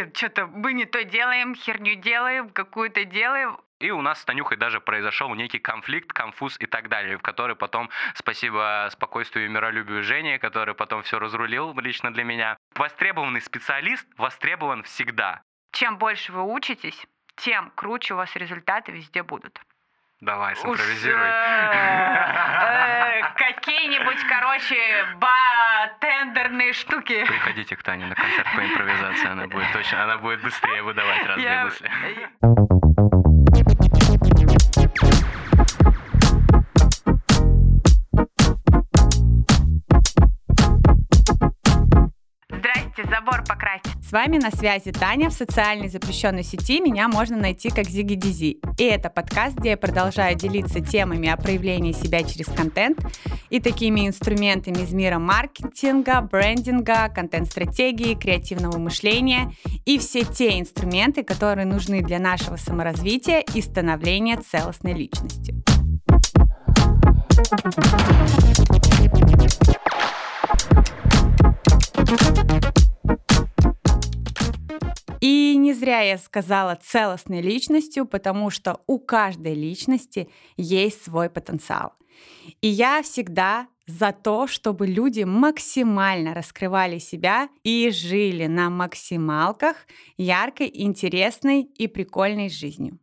блин, что-то мы не то делаем, херню делаем, какую-то делаем, и у нас с Танюхой даже произошел некий конфликт, конфуз и так далее, в который потом, спасибо спокойствию и миролюбию Жени, который потом все разрулил лично для меня. Востребованный специалист востребован всегда. Чем больше вы учитесь, тем круче у вас результаты везде будут. Давай, симпровизируй. Какие-нибудь, короче, тендерные штуки. Приходите к Тане на концерт по импровизации, она будет точно, она будет быстрее выдавать разные мысли. Забор покрасить. С вами на связи Таня в социальной запрещенной сети. Меня можно найти как Зиги Дизи. И это подкаст, где я продолжаю делиться темами о проявлении себя через контент и такими инструментами из мира маркетинга, брендинга, контент-стратегии, креативного мышления и все те инструменты, которые нужны для нашего саморазвития и становления целостной личностью. И не зря я сказала целостной личностью, потому что у каждой личности есть свой потенциал. И я всегда за то, чтобы люди максимально раскрывали себя и жили на максималках яркой, интересной и прикольной жизнью.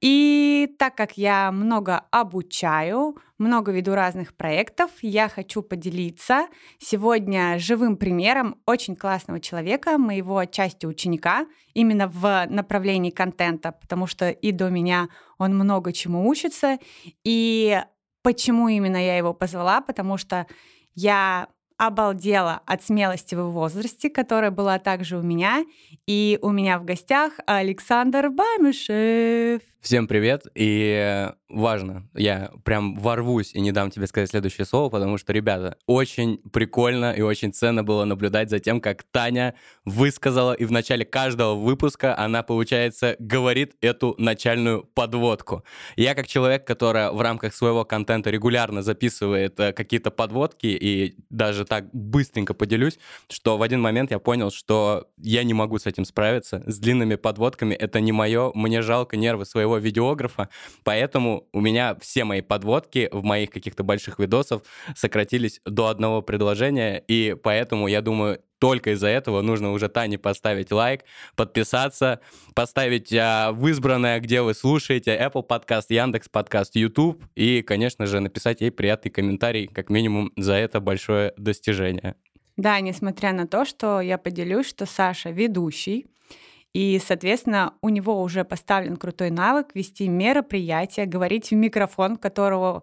И так как я много обучаю, много веду разных проектов, я хочу поделиться сегодня живым примером очень классного человека, моего отчасти ученика, именно в направлении контента, потому что и до меня он много чему учится. И почему именно я его позвала? Потому что я обалдела от смелости в возрасте, которая была также у меня. И у меня в гостях Александр Бамишев. Всем привет, и важно, я прям ворвусь и не дам тебе сказать следующее слово, потому что, ребята, очень прикольно и очень ценно было наблюдать за тем, как Таня высказала, и в начале каждого выпуска она, получается, говорит эту начальную подводку. Я как человек, который в рамках своего контента регулярно записывает э, какие-то подводки, и даже так быстренько поделюсь, что в один момент я понял, что я не могу с этим справиться, с длинными подводками, это не мое, мне жалко нервы своего моего видеографа, поэтому у меня все мои подводки в моих каких-то больших видосах сократились до одного предложения, и поэтому, я думаю, только из-за этого нужно уже Тане поставить лайк, подписаться, поставить а, в избранное, где вы слушаете, Apple Podcast, Яндекс Podcast, YouTube, и, конечно же, написать ей приятный комментарий, как минимум, за это большое достижение. Да, несмотря на то, что я поделюсь, что Саша ведущий, и, соответственно, у него уже поставлен крутой навык вести мероприятия, говорить в микрофон, которого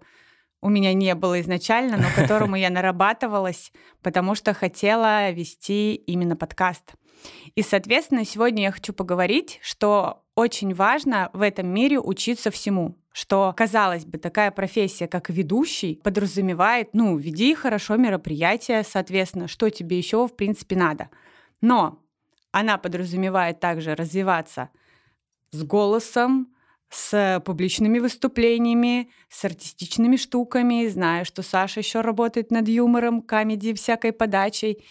у меня не было изначально, но которому я нарабатывалась, потому что хотела вести именно подкаст. И, соответственно, сегодня я хочу поговорить, что очень важно в этом мире учиться всему. Что, казалось бы, такая профессия, как ведущий, подразумевает, ну, веди хорошо мероприятие, соответственно, что тебе еще, в принципе, надо. Но она подразумевает также развиваться с голосом, с публичными выступлениями, с артистичными штуками. Знаю, что Саша еще работает над юмором, комедией, всякой подачей.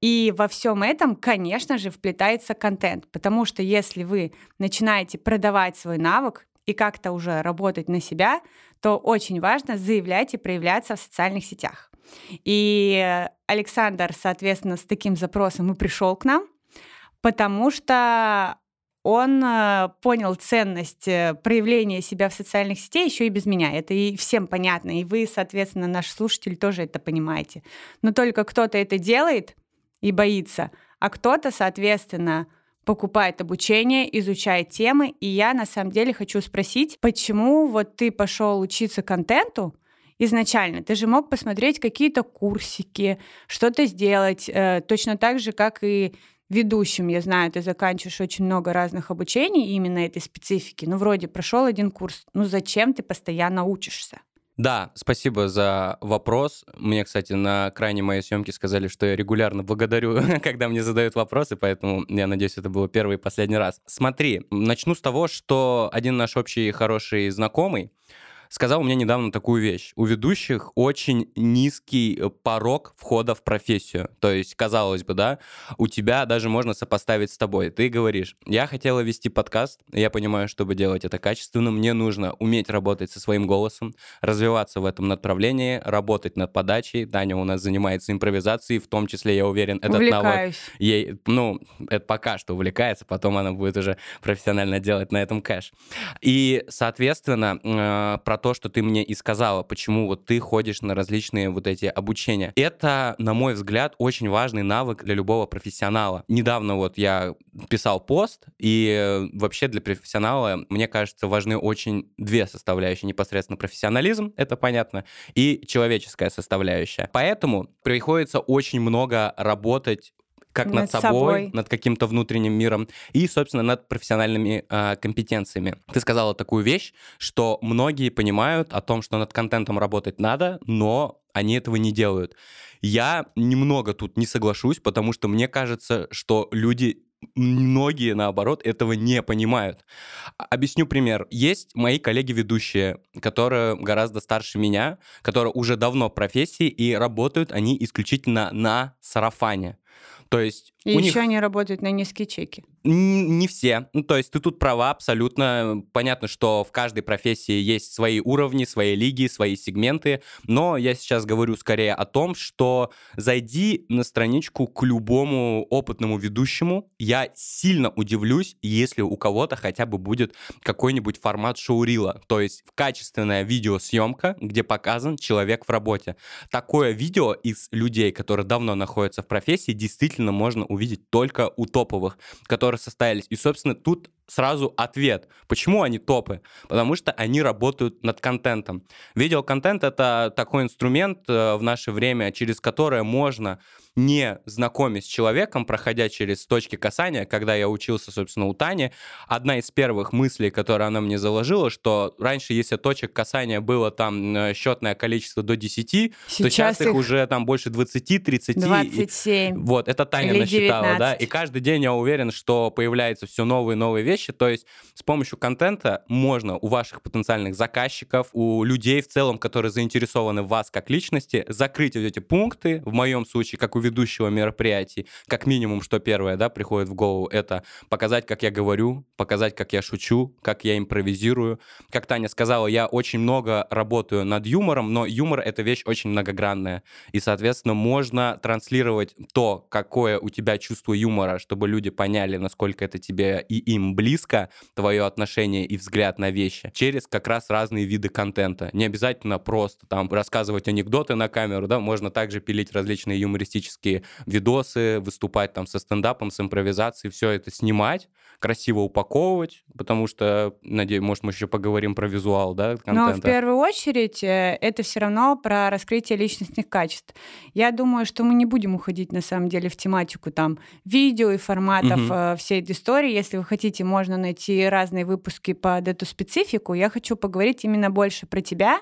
И во всем этом, конечно же, вплетается контент, потому что если вы начинаете продавать свой навык и как-то уже работать на себя, то очень важно заявлять и проявляться в социальных сетях. И Александр, соответственно, с таким запросом и пришел к нам, потому что он э, понял ценность э, проявления себя в социальных сетях еще и без меня. Это и всем понятно. И вы, соответственно, наши слушатели тоже это понимаете. Но только кто-то это делает и боится, а кто-то, соответственно, покупает обучение, изучает темы. И я на самом деле хочу спросить, почему вот ты пошел учиться контенту, изначально. Ты же мог посмотреть какие-то курсики, что-то сделать, э, точно так же, как и ведущим, я знаю, ты заканчиваешь очень много разных обучений именно этой специфики. Ну, вроде прошел один курс. Ну, зачем ты постоянно учишься? Да, спасибо за вопрос. Мне, кстати, на крайней моей съемке сказали, что я регулярно благодарю, когда мне задают вопросы, поэтому я надеюсь, это было первый и последний раз. Смотри, начну с того, что один наш общий хороший знакомый сказал мне недавно такую вещь. У ведущих очень низкий э, порог входа в профессию. То есть, казалось бы, да, у тебя даже можно сопоставить с тобой. Ты говоришь, я хотела вести подкаст, я понимаю, чтобы делать это качественно, мне нужно уметь работать со своим голосом, развиваться в этом направлении, работать над подачей. Таня у нас занимается импровизацией, в том числе, я уверен, этот навык ей, ну, это пока что увлекается, потом она будет уже профессионально делать на этом кэш. И, соответственно, э, то, что ты мне и сказала, почему вот ты ходишь на различные вот эти обучения. Это, на мой взгляд, очень важный навык для любого профессионала. Недавно вот я писал пост, и э, вообще для профессионала, мне кажется, важны очень две составляющие. Непосредственно профессионализм, это понятно, и человеческая составляющая. Поэтому приходится очень много работать как над, над собой, собой, над каким-то внутренним миром и, собственно, над профессиональными э, компетенциями. Ты сказала такую вещь, что многие понимают о том, что над контентом работать надо, но они этого не делают. Я немного тут не соглашусь, потому что мне кажется, что люди многие, наоборот, этого не понимают. Объясню пример. Есть мои коллеги-ведущие, которые гораздо старше меня, которые уже давно в профессии, и работают они исключительно на сарафане. То есть и у еще них... они работают на низкие чеки. Не все. Ну, то есть ты тут права абсолютно. Понятно, что в каждой профессии есть свои уровни, свои лиги, свои сегменты, но я сейчас говорю скорее о том, что зайди на страничку к любому опытному ведущему, я сильно удивлюсь, если у кого-то хотя бы будет какой-нибудь формат шоурила, то есть качественная видеосъемка, где показан человек в работе. Такое видео из людей, которые давно находятся в профессии, действительно можно увидеть только у топовых, которые состоялись. И, собственно, тут сразу ответ. Почему они топы? Потому что они работают над контентом. Видеоконтент — это такой инструмент э, в наше время, через которое можно не знакомясь с человеком, проходя через точки касания, когда я учился, собственно, у Тани, одна из первых мыслей, которую она мне заложила, что раньше, если точек касания было там э, счетное количество до 10, сейчас то сейчас их уже там больше 20, 30. 27. И, вот, это Таня насчитала, 19. да, и каждый день я уверен, что появляются все новые и новые вещи, то есть с помощью контента можно у ваших потенциальных заказчиков, у людей в целом, которые заинтересованы в вас как личности, закрыть вот эти пункты, в моем случае, как у ведущего мероприятий, как минимум, что первое, да, приходит в голову, это показать, как я говорю, показать, как я шучу, как я импровизирую. Как Таня сказала, я очень много работаю над юмором, но юмор — это вещь очень многогранная. И, соответственно, можно транслировать то, какое у тебя чувство юмора, чтобы люди поняли, насколько это тебе и им близко, твое отношение и взгляд на вещи, через как раз разные виды контента. Не обязательно просто там рассказывать анекдоты на камеру, да, можно также пилить различные юмористические видосы, выступать там со стендапом, с импровизацией, все это снимать, красиво упаковывать, потому что, надеюсь, может, мы еще поговорим про визуал, да, контента. Но в первую очередь э, это все равно про раскрытие личностных качеств. Я думаю, что мы не будем уходить на самом деле в тематику там видео и форматов угу. всей этой истории. Если вы хотите, можно найти разные выпуски под эту специфику. Я хочу поговорить именно больше про тебя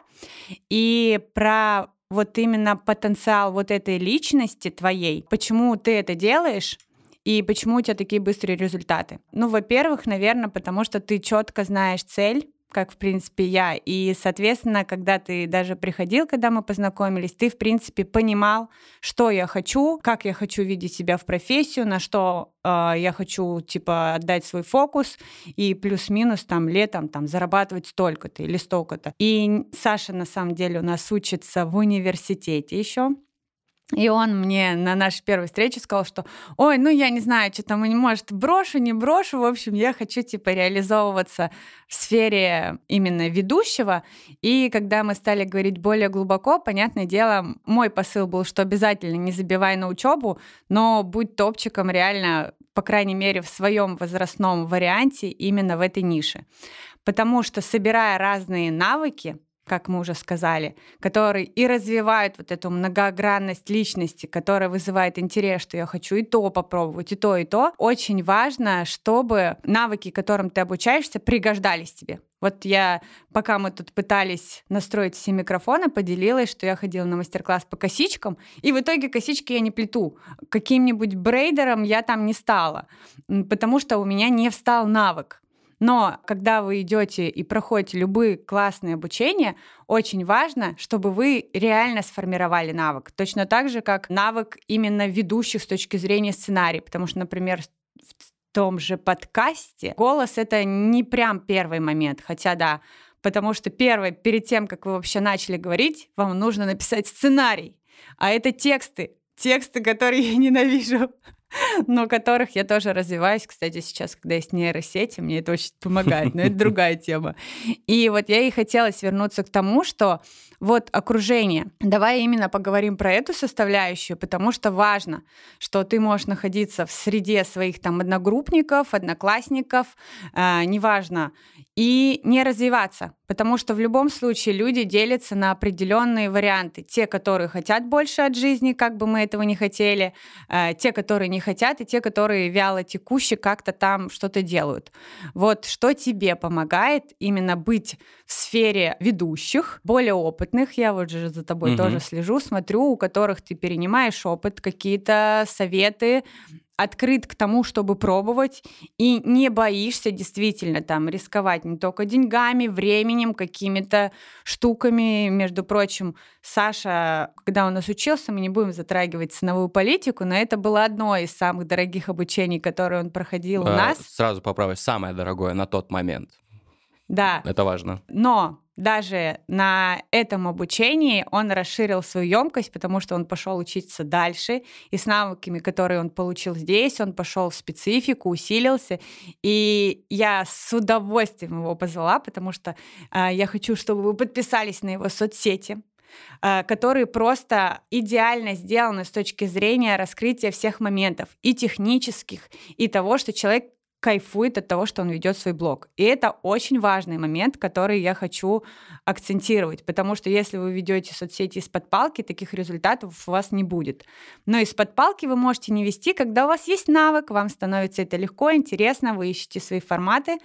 и про вот именно потенциал вот этой личности твоей, почему ты это делаешь, и почему у тебя такие быстрые результаты? Ну, во-первых, наверное, потому что ты четко знаешь цель, как, в принципе, я. И, соответственно, когда ты даже приходил, когда мы познакомились, ты, в принципе, понимал, что я хочу, как я хочу видеть себя в профессию, на что э, я хочу, типа, отдать свой фокус, и плюс-минус там летом там зарабатывать столько-то или столько-то. И Саша, на самом деле, у нас учится в университете еще. И он мне на нашей первой встрече сказал, что ой, ну я не знаю, что там, может, брошу, не брошу. В общем, я хочу типа реализовываться в сфере именно ведущего. И когда мы стали говорить более глубоко, понятное дело, мой посыл был, что обязательно не забивай на учебу, но будь топчиком реально, по крайней мере, в своем возрастном варианте именно в этой нише. Потому что собирая разные навыки, как мы уже сказали, которые и развивают вот эту многогранность личности, которая вызывает интерес, что я хочу и то попробовать, и то, и то. Очень важно, чтобы навыки, которым ты обучаешься, пригождались тебе. Вот я, пока мы тут пытались настроить все микрофоны, поделилась, что я ходила на мастер-класс по косичкам, и в итоге косички я не плету. Каким-нибудь брейдером я там не стала, потому что у меня не встал навык. Но когда вы идете и проходите любые классные обучения, очень важно, чтобы вы реально сформировали навык. Точно так же, как навык именно ведущих с точки зрения сценария. Потому что, например, в том же подкасте голос — это не прям первый момент, хотя да, потому что первый, перед тем, как вы вообще начали говорить, вам нужно написать сценарий. А это тексты, тексты, которые я ненавижу но которых я тоже развиваюсь. Кстати, сейчас, когда есть нейросети, мне это очень помогает, но это другая тема. И вот я и хотела свернуться к тому, что вот окружение. Давай именно поговорим про эту составляющую, потому что важно, что ты можешь находиться в среде своих там одногруппников, одноклассников, э, неважно, и не развиваться, потому что в любом случае люди делятся на определенные варианты. Те, которые хотят больше от жизни, как бы мы этого не хотели, э, те, которые не хотят, и те, которые вяло текущие как-то там что-то делают. Вот что тебе помогает именно быть в сфере ведущих, более опытных, я вот же за тобой угу. тоже слежу, смотрю, у которых ты перенимаешь опыт, какие-то советы, открыт к тому, чтобы пробовать, и не боишься действительно там рисковать не только деньгами, временем, какими-то штуками. Между прочим, Саша, когда у нас учился, мы не будем затрагивать ценовую политику, но это было одно из самых дорогих обучений, которые он проходил у нас. Сразу поправлю, самое дорогое на тот момент. Да. Это важно. Но даже на этом обучении он расширил свою емкость, потому что он пошел учиться дальше, и с навыками, которые он получил здесь, он пошел в специфику, усилился, и я с удовольствием его позвала, потому что э, я хочу, чтобы вы подписались на его соцсети, э, которые просто идеально сделаны с точки зрения раскрытия всех моментов, и технических, и того, что человек кайфует от того, что он ведет свой блог. И это очень важный момент, который я хочу акцентировать, потому что если вы ведете соцсети из-под палки, таких результатов у вас не будет. Но из-под палки вы можете не вести, когда у вас есть навык, вам становится это легко, интересно, вы ищете свои форматы,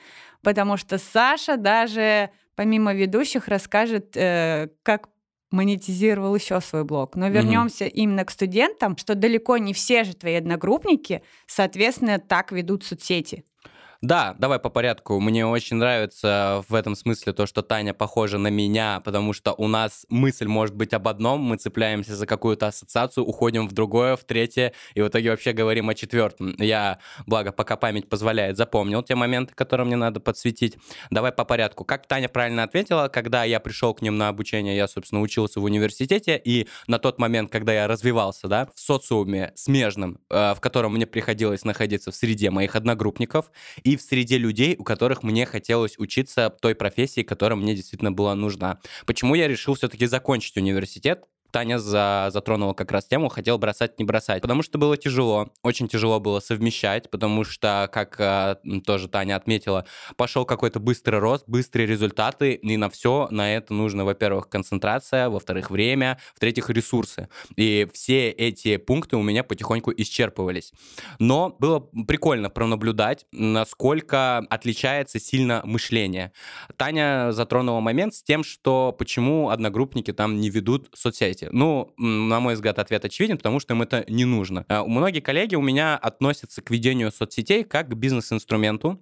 потому что Саша даже помимо ведущих расскажет, э, как монетизировал еще свой блог. Но вернемся mm именно к студентам, что далеко не все же твои одногруппники, соответственно, так ведут соцсети. Да, давай по порядку. Мне очень нравится в этом смысле то, что Таня похожа на меня, потому что у нас мысль может быть об одном, мы цепляемся за какую-то ассоциацию, уходим в другое, в третье, и в итоге вообще говорим о четвертом. Я, благо, пока память позволяет, запомнил те моменты, которые мне надо подсветить. Давай по порядку. Как Таня правильно ответила, когда я пришел к ним на обучение, я, собственно, учился в университете, и на тот момент, когда я развивался, да, в социуме смежном, э, в котором мне приходилось находиться в среде моих одногруппников, и в среде людей, у которых мне хотелось учиться той профессии, которая мне действительно была нужна. Почему я решил все-таки закончить университет? Таня за, затронула как раз тему, хотел бросать, не бросать, потому что было тяжело, очень тяжело было совмещать, потому что, как э, тоже Таня отметила, пошел какой-то быстрый рост, быстрые результаты, и на все на это нужно, во-первых, концентрация, во-вторых, время, в-третьих, ресурсы. И все эти пункты у меня потихоньку исчерпывались. Но было прикольно пронаблюдать, насколько отличается сильно мышление. Таня затронула момент с тем, что почему одногруппники там не ведут соцсети соцсети? Ну, на мой взгляд, ответ очевиден, потому что им это не нужно. А, многие коллеги у меня относятся к ведению соцсетей как к бизнес-инструменту,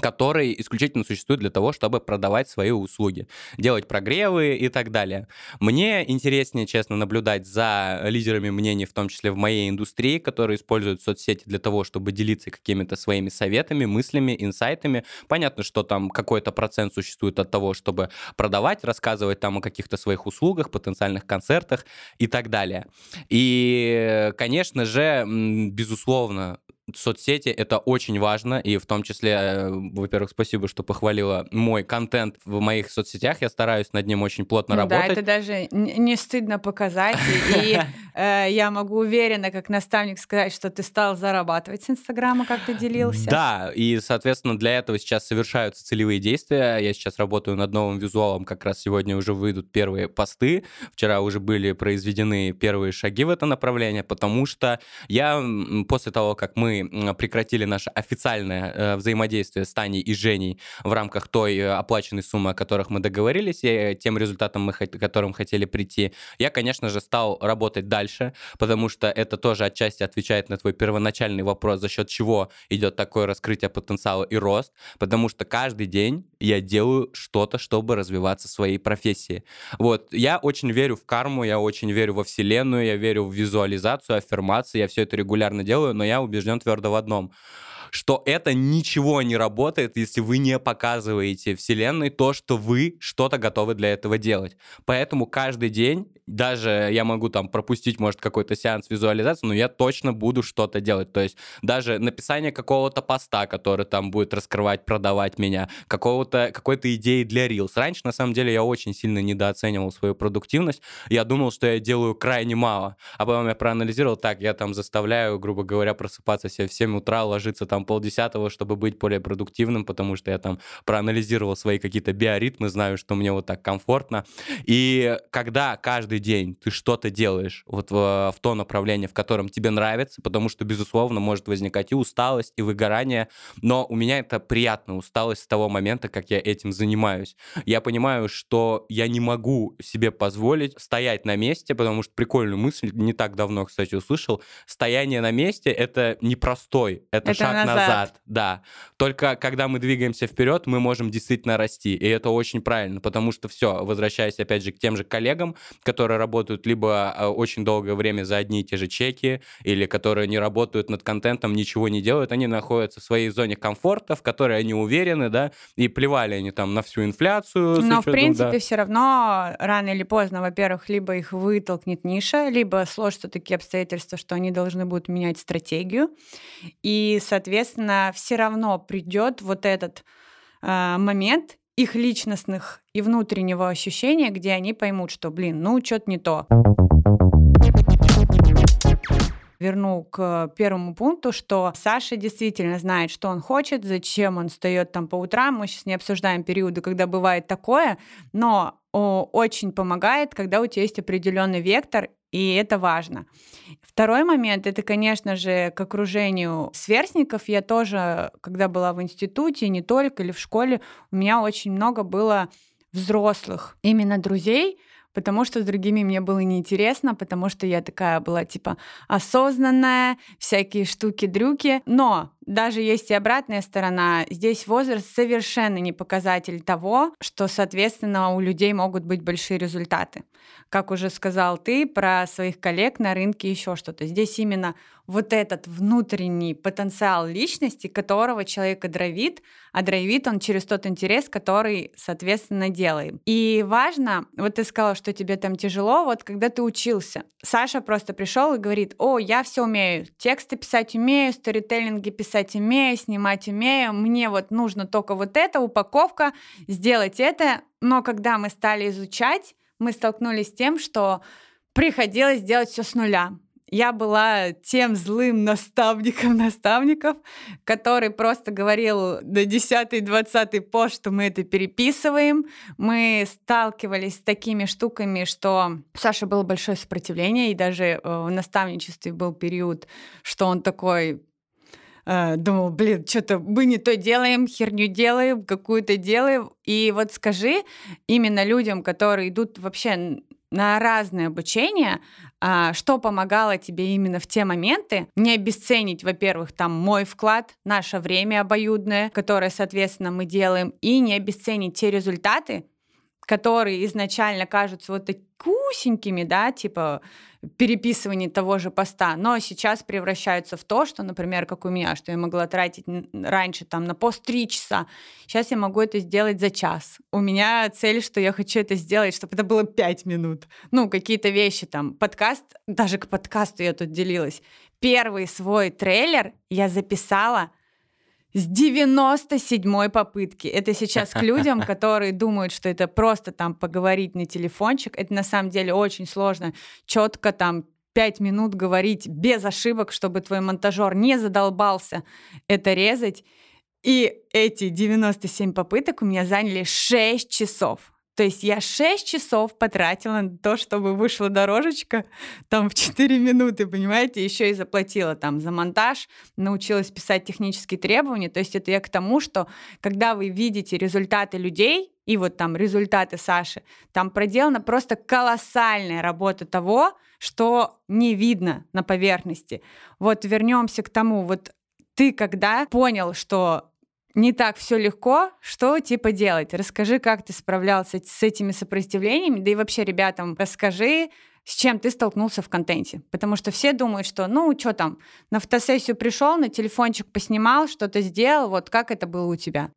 который исключительно существует для того, чтобы продавать свои услуги, делать прогревы и так далее. Мне интереснее, честно, наблюдать за лидерами мнений, в том числе в моей индустрии, которые используют соцсети для того, чтобы делиться какими-то своими советами, мыслями, инсайтами. Понятно, что там какой-то процент существует от того, чтобы продавать, рассказывать там о каких-то своих услугах, потенциальных концертах и так далее. И, конечно же, безусловно, соцсети это очень важно, и в том числе, э, во-первых, спасибо, что похвалила мой контент в моих соцсетях, я стараюсь над ним очень плотно работать. Да, это даже не стыдно показать, и э, я могу уверенно, как наставник, сказать, что ты стал зарабатывать с Инстаграма, как ты делился. Да, и, соответственно, для этого сейчас совершаются целевые действия, я сейчас работаю над новым визуалом, как раз сегодня уже выйдут первые посты, вчера уже были произведены первые шаги в это направление, потому что я после того, как мы прекратили наше официальное э, взаимодействие с Таней и Женей в рамках той э, оплаченной суммы, о которых мы договорились, и тем результатом, мы, к которым хотели прийти, я, конечно же, стал работать дальше, потому что это тоже отчасти отвечает на твой первоначальный вопрос, за счет чего идет такое раскрытие потенциала и рост, потому что каждый день я делаю что-то, чтобы развиваться в своей профессии. Вот, я очень верю в карму, я очень верю во Вселенную, я верю в визуализацию, аффирмации, я все это регулярно делаю, но я убежден твердо в одном — что это ничего не работает, если вы не показываете Вселенной то, что вы что-то готовы для этого делать. Поэтому каждый день, даже я могу там пропустить, может, какой-то сеанс визуализации, но я точно буду что-то делать. То есть даже написание какого-то поста, который там будет раскрывать, продавать меня, какого-то, какой-то идеи для Reels. Раньше, на самом деле, я очень сильно недооценивал свою продуктивность. Я думал, что я делаю крайне мало. А потом я проанализировал, так, я там заставляю, грубо говоря, просыпаться себе в 7 утра, ложиться там полдесятого, чтобы быть более продуктивным, потому что я там проанализировал свои какие-то биоритмы, знаю, что мне вот так комфортно. И когда каждый день ты что-то делаешь вот в, в то направление, в котором тебе нравится, потому что, безусловно, может возникать и усталость, и выгорание, но у меня это приятная усталость с того момента, как я этим занимаюсь. Я понимаю, что я не могу себе позволить стоять на месте, потому что прикольную мысль не так давно, кстати, услышал. Стояние на месте — это непростой, это, это шаг назад. Назад. Да. Только когда мы двигаемся вперед, мы можем действительно расти. И это очень правильно, потому что все, возвращаясь опять же к тем же коллегам, которые работают либо а, очень долгое время за одни и те же чеки, или которые не работают над контентом, ничего не делают, они находятся в своей зоне комфорта, в которой они уверены, да, и плевали они там на всю инфляцию. Но, в принципе, да. все равно рано или поздно, во-первых, либо их вытолкнет ниша, либо сложатся такие обстоятельства, что они должны будут менять стратегию. И, соответственно, все равно придет вот этот э, момент их личностных и внутреннего ощущения, где они поймут, что, блин, ну, что-то не то верну к первому пункту, что Саша действительно знает, что он хочет, зачем он встает там по утрам. Мы сейчас не обсуждаем периоды, когда бывает такое, но очень помогает, когда у тебя есть определенный вектор, и это важно. Второй момент, это, конечно же, к окружению сверстников. Я тоже, когда была в институте, не только, или в школе, у меня очень много было взрослых именно друзей, потому что с другими мне было неинтересно, потому что я такая была типа осознанная, всякие штуки-дрюки. Но даже есть и обратная сторона. Здесь возраст совершенно не показатель того, что, соответственно, у людей могут быть большие результаты. Как уже сказал ты про своих коллег на рынке еще что-то. Здесь именно вот этот внутренний потенциал личности, которого человека дровит, а дровит он через тот интерес, который, соответственно, делает. И важно, вот ты сказала, что тебе там тяжело, вот когда ты учился, Саша просто пришел и говорит, о, я все умею, тексты писать умею, сторителлинги писать умею, снимать умею, мне вот нужно только вот это, упаковка, сделать это, но когда мы стали изучать, мы столкнулись с тем, что приходилось делать все с нуля. Я была тем злым наставником наставников, который просто говорил на 10-20 по, что мы это переписываем. Мы сталкивались с такими штуками, что у Саши было большое сопротивление, и даже э, в наставничестве был период, что он такой э, думал, блин, что-то мы не то делаем, херню делаем, какую-то делаем. И вот скажи именно людям, которые идут вообще на разное обучение, а, что помогало тебе именно в те моменты, не обесценить, во-первых, там мой вклад, наше время обоюдное, которое, соответственно, мы делаем, и не обесценить те результаты, которые изначально кажутся вот такусенькими, да, типа переписывание того же поста, но сейчас превращаются в то, что, например, как у меня, что я могла тратить раньше там на пост три часа, сейчас я могу это сделать за час. У меня цель, что я хочу это сделать, чтобы это было пять минут. Ну, какие-то вещи там, подкаст, даже к подкасту я тут делилась. Первый свой трейлер я записала с 97-й попытки. Это сейчас к людям, которые думают, что это просто там поговорить на телефончик. Это на самом деле очень сложно. Четко там пять минут говорить без ошибок, чтобы твой монтажер не задолбался это резать. И эти 97 попыток у меня заняли 6 часов. То есть я 6 часов потратила на то, чтобы вышла дорожечка там в 4 минуты, понимаете, еще и заплатила там за монтаж, научилась писать технические требования. То есть это я к тому, что когда вы видите результаты людей, и вот там результаты Саши, там проделана просто колоссальная работа того, что не видно на поверхности. Вот вернемся к тому, вот ты когда понял, что не так все легко, что типа делать? Расскажи, как ты справлялся с этими сопротивлениями, да и вообще ребятам расскажи, с чем ты столкнулся в контенте. Потому что все думают, что, ну, что там, на фотосессию пришел, на телефончик поснимал, что-то сделал, вот как это было у тебя?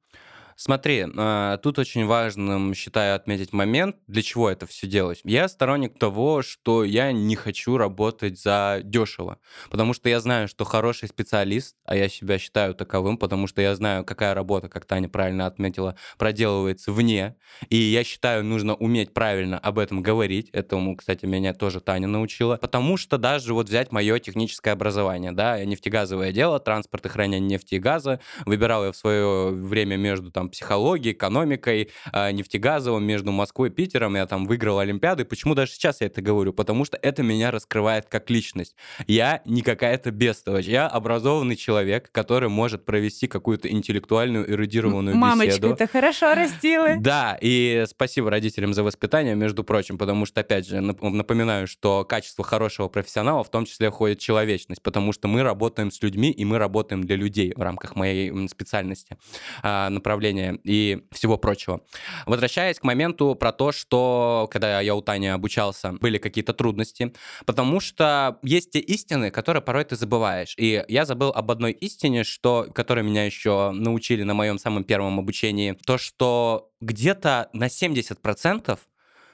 Смотри, а, тут очень важным, считаю, отметить момент, для чего это все делать. Я сторонник того, что я не хочу работать за дешево, потому что я знаю, что хороший специалист, а я себя считаю таковым, потому что я знаю, какая работа, как Таня правильно отметила, проделывается вне, и я считаю, нужно уметь правильно об этом говорить. Этому, кстати, меня тоже Таня научила, потому что даже вот взять мое техническое образование, да, нефтегазовое дело, транспорт и хранение нефти и газа, выбирал я в свое время между там психологией, экономикой, э, нефтегазовым между Москвой и Питером. Я там выиграл Олимпиады. Почему даже сейчас я это говорю? Потому что это меня раскрывает как личность. Я не какая-то бестолочь. Я образованный человек, который может провести какую-то интеллектуальную, эрудированную Мамочка, беседу. ты хорошо растила. Да, и спасибо родителям за воспитание, между прочим, потому что, опять же, напоминаю, что качество хорошего профессионала в том числе входит человечность, потому что мы работаем с людьми, и мы работаем для людей в рамках моей специальности, а, направления обучения и всего прочего. Возвращаясь к моменту про то, что когда я у Тани обучался, были какие-то трудности, потому что есть те истины, которые порой ты забываешь. И я забыл об одной истине, что, которой меня еще научили на моем самом первом обучении, то, что где-то на 70%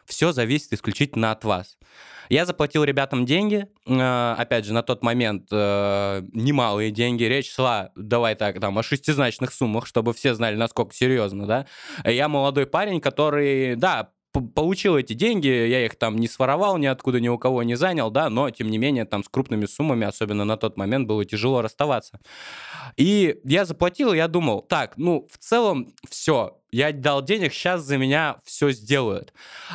все зависит исключительно от вас. Я заплатил ребятам деньги, э, опять же, на тот момент э, немалые деньги, речь шла, давай так, там, о шестизначных суммах, чтобы все знали, насколько серьезно, да. Я молодой парень, который, да, получил эти деньги, я их там не своровал, ниоткуда ни у кого не занял, да, но тем не менее там с крупными суммами, особенно на тот момент, было тяжело расставаться. И я заплатил, я думал, так, ну, в целом все, я дал денег, сейчас за меня все сделают.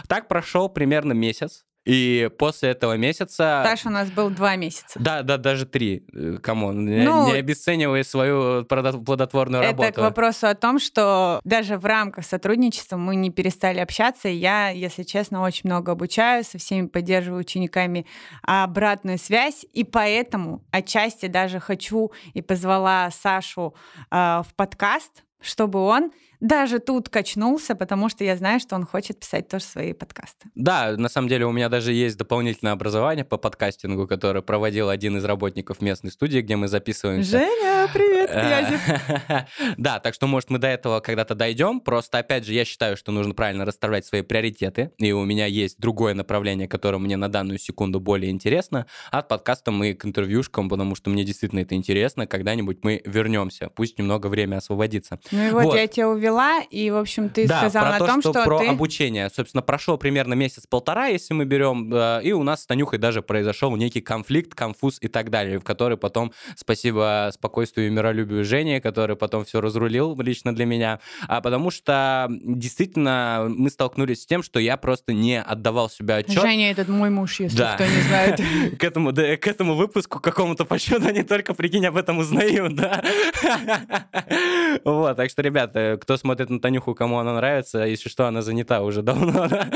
Так прошел примерно месяц, и после этого месяца... Саша у нас был два месяца. Да, да, даже три. Э, come on, ну, не, не обесценивай свою плодотворную это работу. Это к вопросу о том, что даже в рамках сотрудничества мы не перестали общаться. И я, если честно, очень много обучаю, со всеми поддерживаю учениками обратную связь. И поэтому отчасти даже хочу и позвала Сашу э, в подкаст, чтобы он даже тут качнулся, потому что я знаю, что он хочет писать тоже свои подкасты. Да, на самом деле у меня даже есть дополнительное образование по подкастингу, которое проводил один из работников местной студии, где мы записываемся. Женя, привет, Язев. Да, так что, может, мы до этого когда-то дойдем. Просто, опять же, я считаю, что нужно правильно расставлять свои приоритеты, и у меня есть другое направление, которое мне на данную секунду более интересно, от подкастам и к интервьюшкам, потому что мне действительно это интересно. Когда-нибудь мы вернемся, пусть немного время освободится. Ну и вот, вот. я тебя увела, и, в общем, ты да, сказал о то, том, что, что про ты... обучение. Собственно, прошло примерно месяц-полтора, если мы берем, э, и у нас с Танюхой даже произошел некий конфликт, конфуз и так далее, в который потом, спасибо спокойствию и миролюбию Жени, который потом все разрулил лично для меня, а потому что действительно мы столкнулись с тем, что я просто не отдавал себе отчет. Женя этот мой муж, если да. кто не знает. К этому, да, к этому выпуску какому-то по счету они только, прикинь, об этом узнают, да. Вот, так что, ребята, кто смотрит на Танюху, кому она нравится, если что, она занята уже давно, да?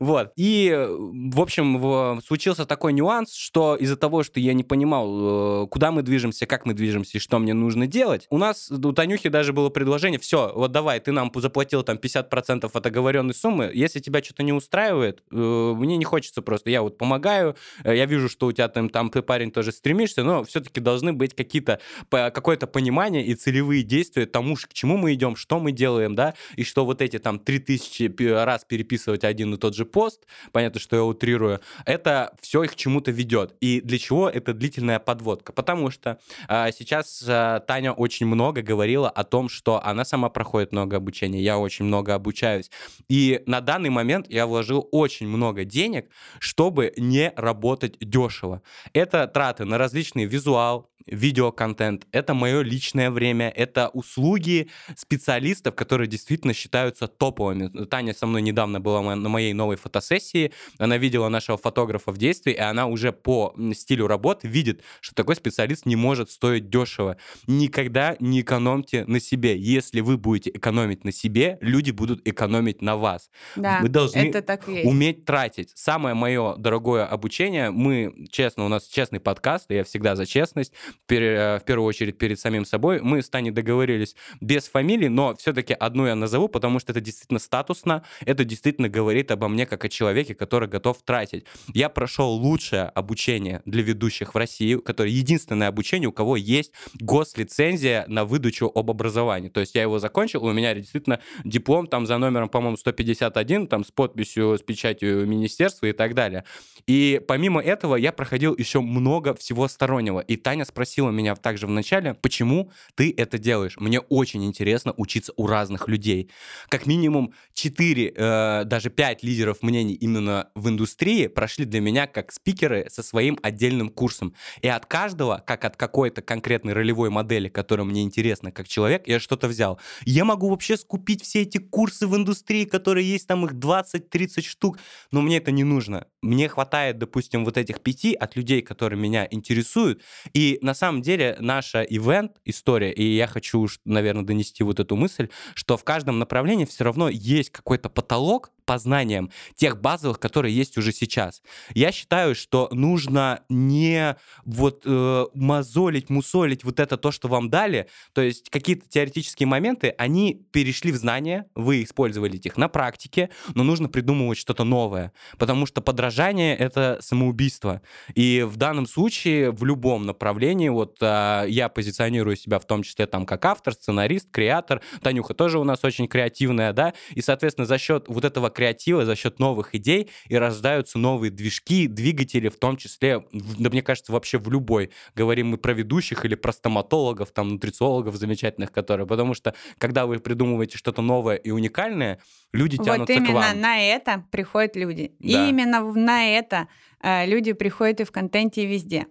Вот. И, в общем, случился такой нюанс, что из-за того, что я не понимал, э, куда мы движемся, как мы движемся и что мне нужно делать, у нас, у Танюхи даже было предложение, все, вот давай, ты нам заплатил там 50% от оговоренной суммы, если тебя что-то не устраивает, э, мне не хочется просто, я вот помогаю, э, я вижу, что у тебя там, там ты, парень, тоже стремишься, но все-таки должны быть какие-то, какое-то понимание и целевые действия тому, к чему мы идем, что мы делаем, да, и что вот эти там 3000 раз переписывать один и тот же пост, понятно, что я утрирую, это все их к чему-то ведет. И для чего это длительная подводка? Потому что э, сейчас э, Таня очень много говорила о том, что она сама проходит много обучения, я очень много обучаюсь. И на данный момент я вложил очень много денег, чтобы не работать дешево. Это траты на различный визуал, видеоконтент, это мое личное время, это услуги специалистов, которые действительно считаются топовыми. Таня со мной недавно была на моей новой фотосессии, она видела нашего фотографа в действии, и она уже по стилю работы видит, что такой специалист не может стоить дешево. Никогда не экономьте на себе. Если вы будете экономить на себе, люди будут экономить на вас. Да, Вы должны это так уметь тратить. Самое мое дорогое обучение, мы, честно, у нас честный подкаст, и я всегда за честность, э, в первую очередь перед самим собой. Мы с Таней договорились без фамилии, но все-таки одну я назову, потому что это действительно статусно, это действительно говорит обо мне как о человеке, который готов тратить. Я прошел лучшее обучение для ведущих в России, которое единственное обучение, у кого есть гослицензия на выдачу об образовании. То есть я его закончил, у меня действительно диплом там за номером, по-моему, 151, там с подписью, с печатью министерства и так далее. И помимо этого я проходил еще много всего стороннего. И Таня спросила меня также в начале, почему ты это делаешь? Мне очень интересно учиться у разных людей. Как минимум 4, э, даже 5 лидеров мнений именно в индустрии прошли для меня как спикеры со своим отдельным курсом. И от каждого, как от какой-то конкретной ролевой модели, которая мне интересна как человек, я что-то взял. Я могу вообще скупить все эти курсы в индустрии, которые есть, там их 20-30 штук, но мне это не нужно. Мне хватает, допустим, вот этих пяти от людей, которые меня интересуют. И на самом деле наша ивент, история, и я хочу, наверное, донести вот эту мысль, что в каждом направлении все равно есть какой-то потолок, по знаниям тех базовых, которые есть уже сейчас. Я считаю, что нужно не вот э, мозолить, мусолить вот это то, что вам дали, то есть какие-то теоретические моменты, они перешли в знания, вы использовали их на практике, но нужно придумывать что-то новое, потому что подражание — это самоубийство. И в данном случае в любом направлении, вот э, я позиционирую себя в том числе там как автор, сценарист, креатор, Танюха тоже у нас очень креативная, да, и, соответственно, за счет вот этого креатива, за счет новых идей и рождаются новые движки, двигатели, в том числе, да, мне кажется, вообще в любой. Говорим мы про ведущих или про стоматологов, там, нутрициологов замечательных, которые, потому что, когда вы придумываете что-то новое и уникальное, люди Вот тянутся к именно вам. на это приходят люди. Да. И именно на это э, люди приходят и в контенте, и везде.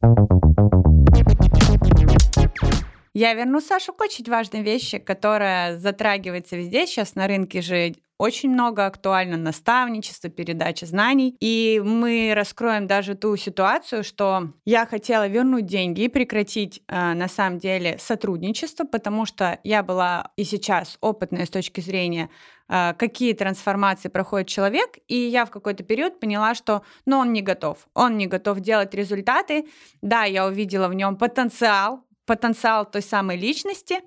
Я верну Сашу к очень важной вещи, которая затрагивается везде. Сейчас на рынке же очень много актуально наставничество, передача знаний. И мы раскроем даже ту ситуацию, что я хотела вернуть деньги и прекратить э, на самом деле сотрудничество, потому что я была и сейчас опытная с точки зрения э, какие трансформации проходит человек, и я в какой-то период поняла, что ну, он не готов. Он не готов делать результаты. Да, я увидела в нем потенциал, потенциал той самой личности.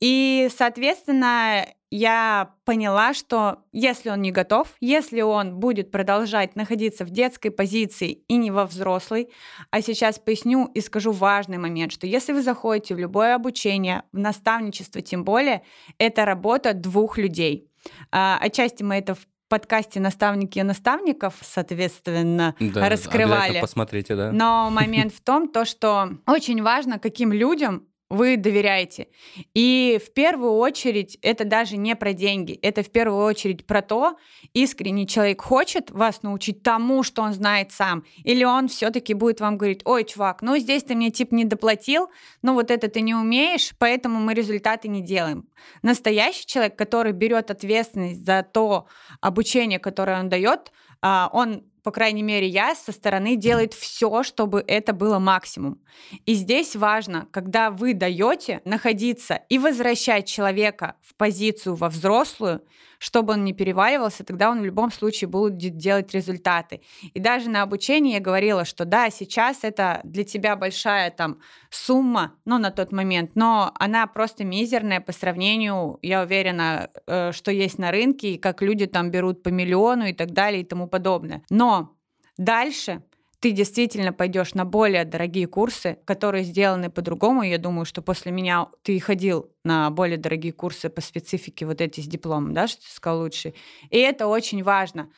И, соответственно, я поняла, что если он не готов, если он будет продолжать находиться в детской позиции и не во взрослой, а сейчас поясню и скажу важный момент, что если вы заходите в любое обучение, в наставничество тем более, это работа двух людей. А, Отчасти мы это в подкасте «Наставники и наставников», соответственно, Да, раскрывали. посмотрите, да. Но момент в том, то, что очень важно, каким людям вы доверяете. И в первую очередь это даже не про деньги, это в первую очередь про то, искренне человек хочет вас научить тому, что он знает сам, или он все-таки будет вам говорить, ой, чувак, ну здесь ты мне типа не доплатил, ну вот это ты не умеешь, поэтому мы результаты не делаем. Настоящий человек, который берет ответственность за то обучение, которое он дает, а, он по крайней мере, я со стороны делает все, чтобы это было максимум. И здесь важно, когда вы даете находиться и возвращать человека в позицию во взрослую, чтобы он не переваливался, тогда он в любом случае будет делать результаты. И даже на обучении я говорила, что да, сейчас это для тебя большая там сумма, ну, на тот момент, но она просто мизерная по сравнению, я уверена, э, что есть на рынке, и как люди там берут по миллиону и так далее и тому подобное. Но дальше ты действительно пойдешь на более дорогие курсы, которые сделаны по-другому. Я думаю, что после меня ты ходил на более дорогие курсы по специфике вот эти с дипломом, да, что ты сказал лучше. И это очень важно.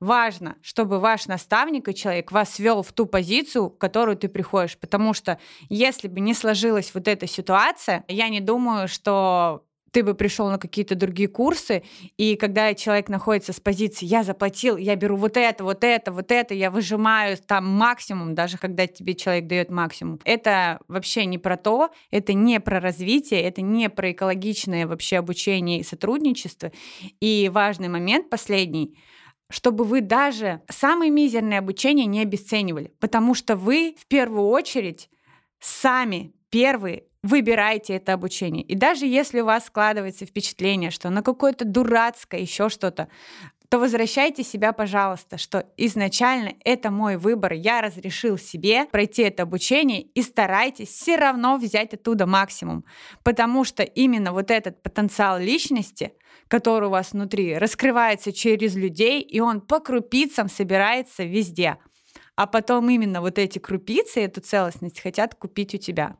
Важно, чтобы ваш наставник и человек вас вел в ту позицию, в которую ты приходишь. Потому что если бы не сложилась вот эта ситуация, я не думаю, что ты бы пришел на какие-то другие курсы, и когда человек находится с позиции «я заплатил, я беру вот это, вот это, вот это, я выжимаю там максимум», даже когда тебе человек дает максимум, это вообще не про то, это не про развитие, это не про экологичное вообще обучение и сотрудничество. И важный момент последний — чтобы вы даже самое мизерное обучение не обесценивали, потому что вы в первую очередь сами первые выбирайте это обучение. И даже если у вас складывается впечатление, что на какое-то дурацкое, еще что-то, то возвращайте себя, пожалуйста, что изначально это мой выбор, я разрешил себе пройти это обучение и старайтесь все равно взять оттуда максимум, потому что именно вот этот потенциал личности, который у вас внутри, раскрывается через людей, и он по крупицам собирается везде. А потом именно вот эти крупицы, эту целостность хотят купить у тебя.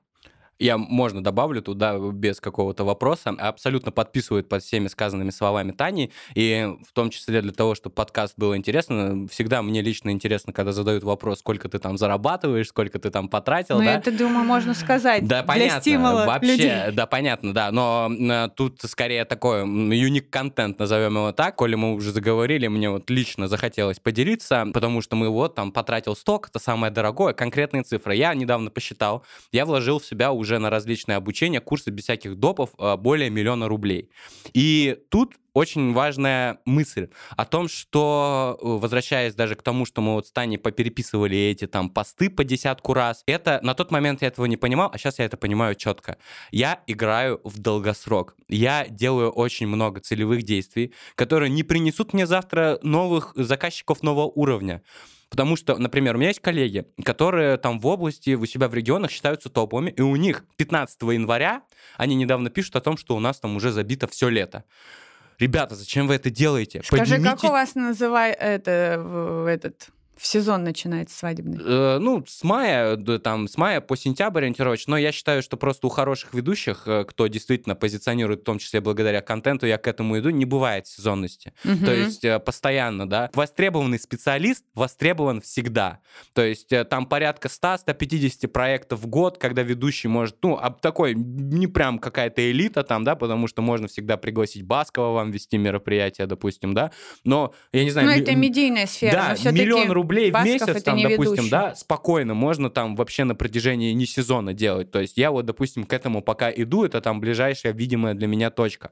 Я, можно, добавлю туда без какого-то вопроса. Абсолютно подписывает под всеми сказанными словами Тани. И в том числе для того, чтобы подкаст был интересно, всегда мне лично интересно, когда задают вопрос, сколько ты там зарабатываешь, сколько ты там потратил. Ну, да? это, думаю, можно сказать. Да, для понятно. стимула Вообще, людей. да, понятно, да. Но тут скорее такой юник контент, назовем его так. Коли мы уже заговорили, мне вот лично захотелось поделиться, потому что мы вот там потратил сток, это самое дорогое, конкретные цифры. Я недавно посчитал, я вложил в себя уже на различные обучения, курсы без всяких допов э, более миллиона рублей. И тут очень важная мысль о том, что, э, возвращаясь даже к тому, что мы вот с Таней попереписывали эти там посты по десятку раз, это на тот момент я этого не понимал, а сейчас я это понимаю четко. Я играю в долгосрок. Я делаю очень много целевых действий, которые не принесут мне завтра новых заказчиков нового уровня. Потому что, например, у меня есть коллеги, которые там в области, у себя в регионах считаются топовыми, и у них 15 января они недавно пишут о том, что у нас там уже забито все лето. Ребята, зачем вы это делаете? Скажи, как у вас называют это, в- этот, в сезон начинается свадебный? Э, ну, с мая, да, там, с мая по сентябрь ориентировочно, но я считаю, что просто у хороших ведущих, э, кто действительно позиционирует, в том числе благодаря контенту, я к этому иду, не бывает сезонности. То Мгм. есть э, постоянно, да. Востребованный специалист востребован всегда. То есть э, там порядка 100-150 проектов в год, когда ведущий может, ну, об такой, не прям какая-то элита там, да, потому что можно всегда пригласить Баскова вам вести мероприятие, допустим, да. Но, я не знаю... Ну, ми- это медийная сфера. да, но всё-таки миллион рублей в Басков месяц, это там, допустим, ведущий. да, спокойно можно там вообще на протяжении не сезона делать. То есть я вот, допустим, к этому пока иду, это там ближайшая видимая для меня точка.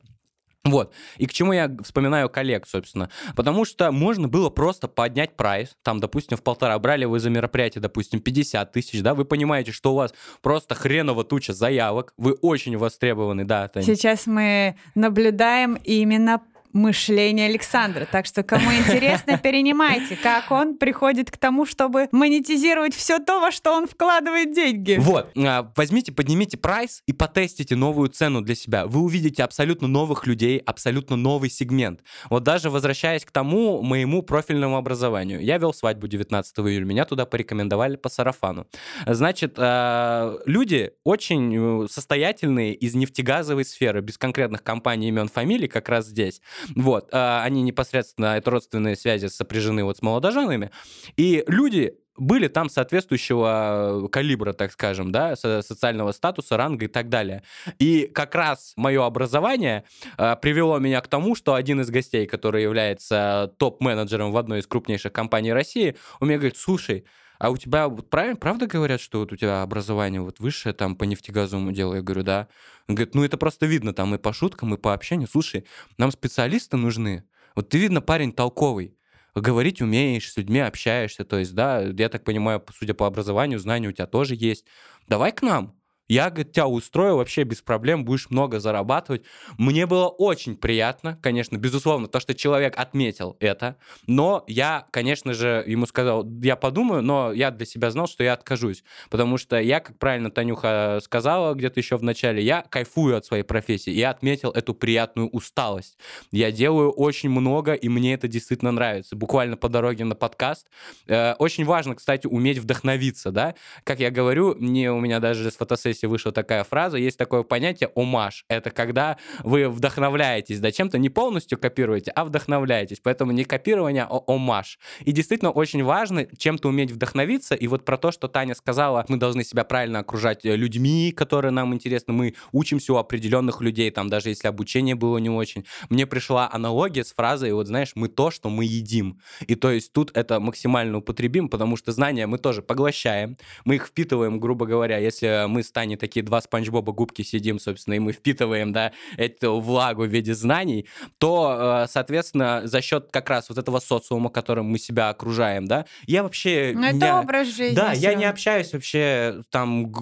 Вот. И к чему я вспоминаю коллег, собственно. Потому что можно было просто поднять прайс. Там, допустим, в полтора брали вы за мероприятие, допустим, 50 тысяч, да? Вы понимаете, что у вас просто хреново туча заявок. Вы очень востребованы, да, Тань? Сейчас мы наблюдаем именно мышление Александра. Так что, кому интересно, перенимайте, как он приходит к тому, чтобы монетизировать все то, во что он вкладывает деньги. Вот, а, возьмите, поднимите прайс и потестите новую цену для себя. Вы увидите абсолютно новых людей, абсолютно новый сегмент. Вот даже возвращаясь к тому моему профильному образованию. Я вел свадьбу 19 июля, меня туда порекомендовали по сарафану. Значит, а, люди очень э, состоятельные из нефтегазовой сферы, без конкретных компаний, имен, фамилий, как раз здесь. Вот, а, они непосредственно, это родственные связи сопряжены вот с молодоженами. И люди были там соответствующего калибра, так скажем, да, со- социального статуса, ранга и так далее. И как раз мое образование э, привело меня к тому, что один из гостей, который является топ-менеджером в одной из крупнейших компаний России, он мне говорит, слушай, а у тебя вот правильно, правда говорят, что вот у тебя образование вот высшее там по нефтегазовому делу? Я говорю, да. Он говорит, ну это просто видно там и по шуткам, и по общению. Слушай, нам специалисты нужны. Вот ты, видно, парень толковый говорить умеешь, с людьми общаешься, то есть, да, я так понимаю, судя по образованию, знания у тебя тоже есть. Давай к нам. Я, говорит, тебя устрою вообще без проблем, будешь много зарабатывать. Мне было очень приятно, конечно, безусловно, то, что человек отметил это, но я, конечно же, ему сказал, я подумаю, но я для себя знал, что я откажусь, потому что я, как правильно Танюха сказала где-то еще в начале, я кайфую от своей профессии, я отметил эту приятную усталость. Я делаю очень много, и мне это действительно нравится. Буквально по дороге на подкаст. Э, Очень важно, кстати, уметь вдохновиться, да. Как я говорю, мне у меня даже с фотосессии Летописи вышла такая фраза, есть такое понятие омаш. Это когда вы вдохновляетесь, да, чем-то не полностью копируете, а вдохновляетесь. Поэтому не копирование, а омаш. И действительно очень важно чем-то уметь вдохновиться. И вот про то, что Таня сказала, мы должны себя правильно окружать э, людьми, которые нам интересны. Мы учимся у определенных людей, там даже если обучение было не очень. Мне пришла аналогия с фразой, вот знаешь, мы то, что мы едим. И то есть тут это максимально употребим, потому что знания мы тоже поглощаем, мы их впитываем, грубо говоря, если мы с Таней такие два спанч Боба губки сидим, собственно, и мы впитываем, да, эту влагу в виде знаний, то, э, соответственно, за счет как раз вот этого социума, которым мы себя окружаем, да, я вообще... Ну, это не- образ жизни. да, я всё. не общаюсь вообще там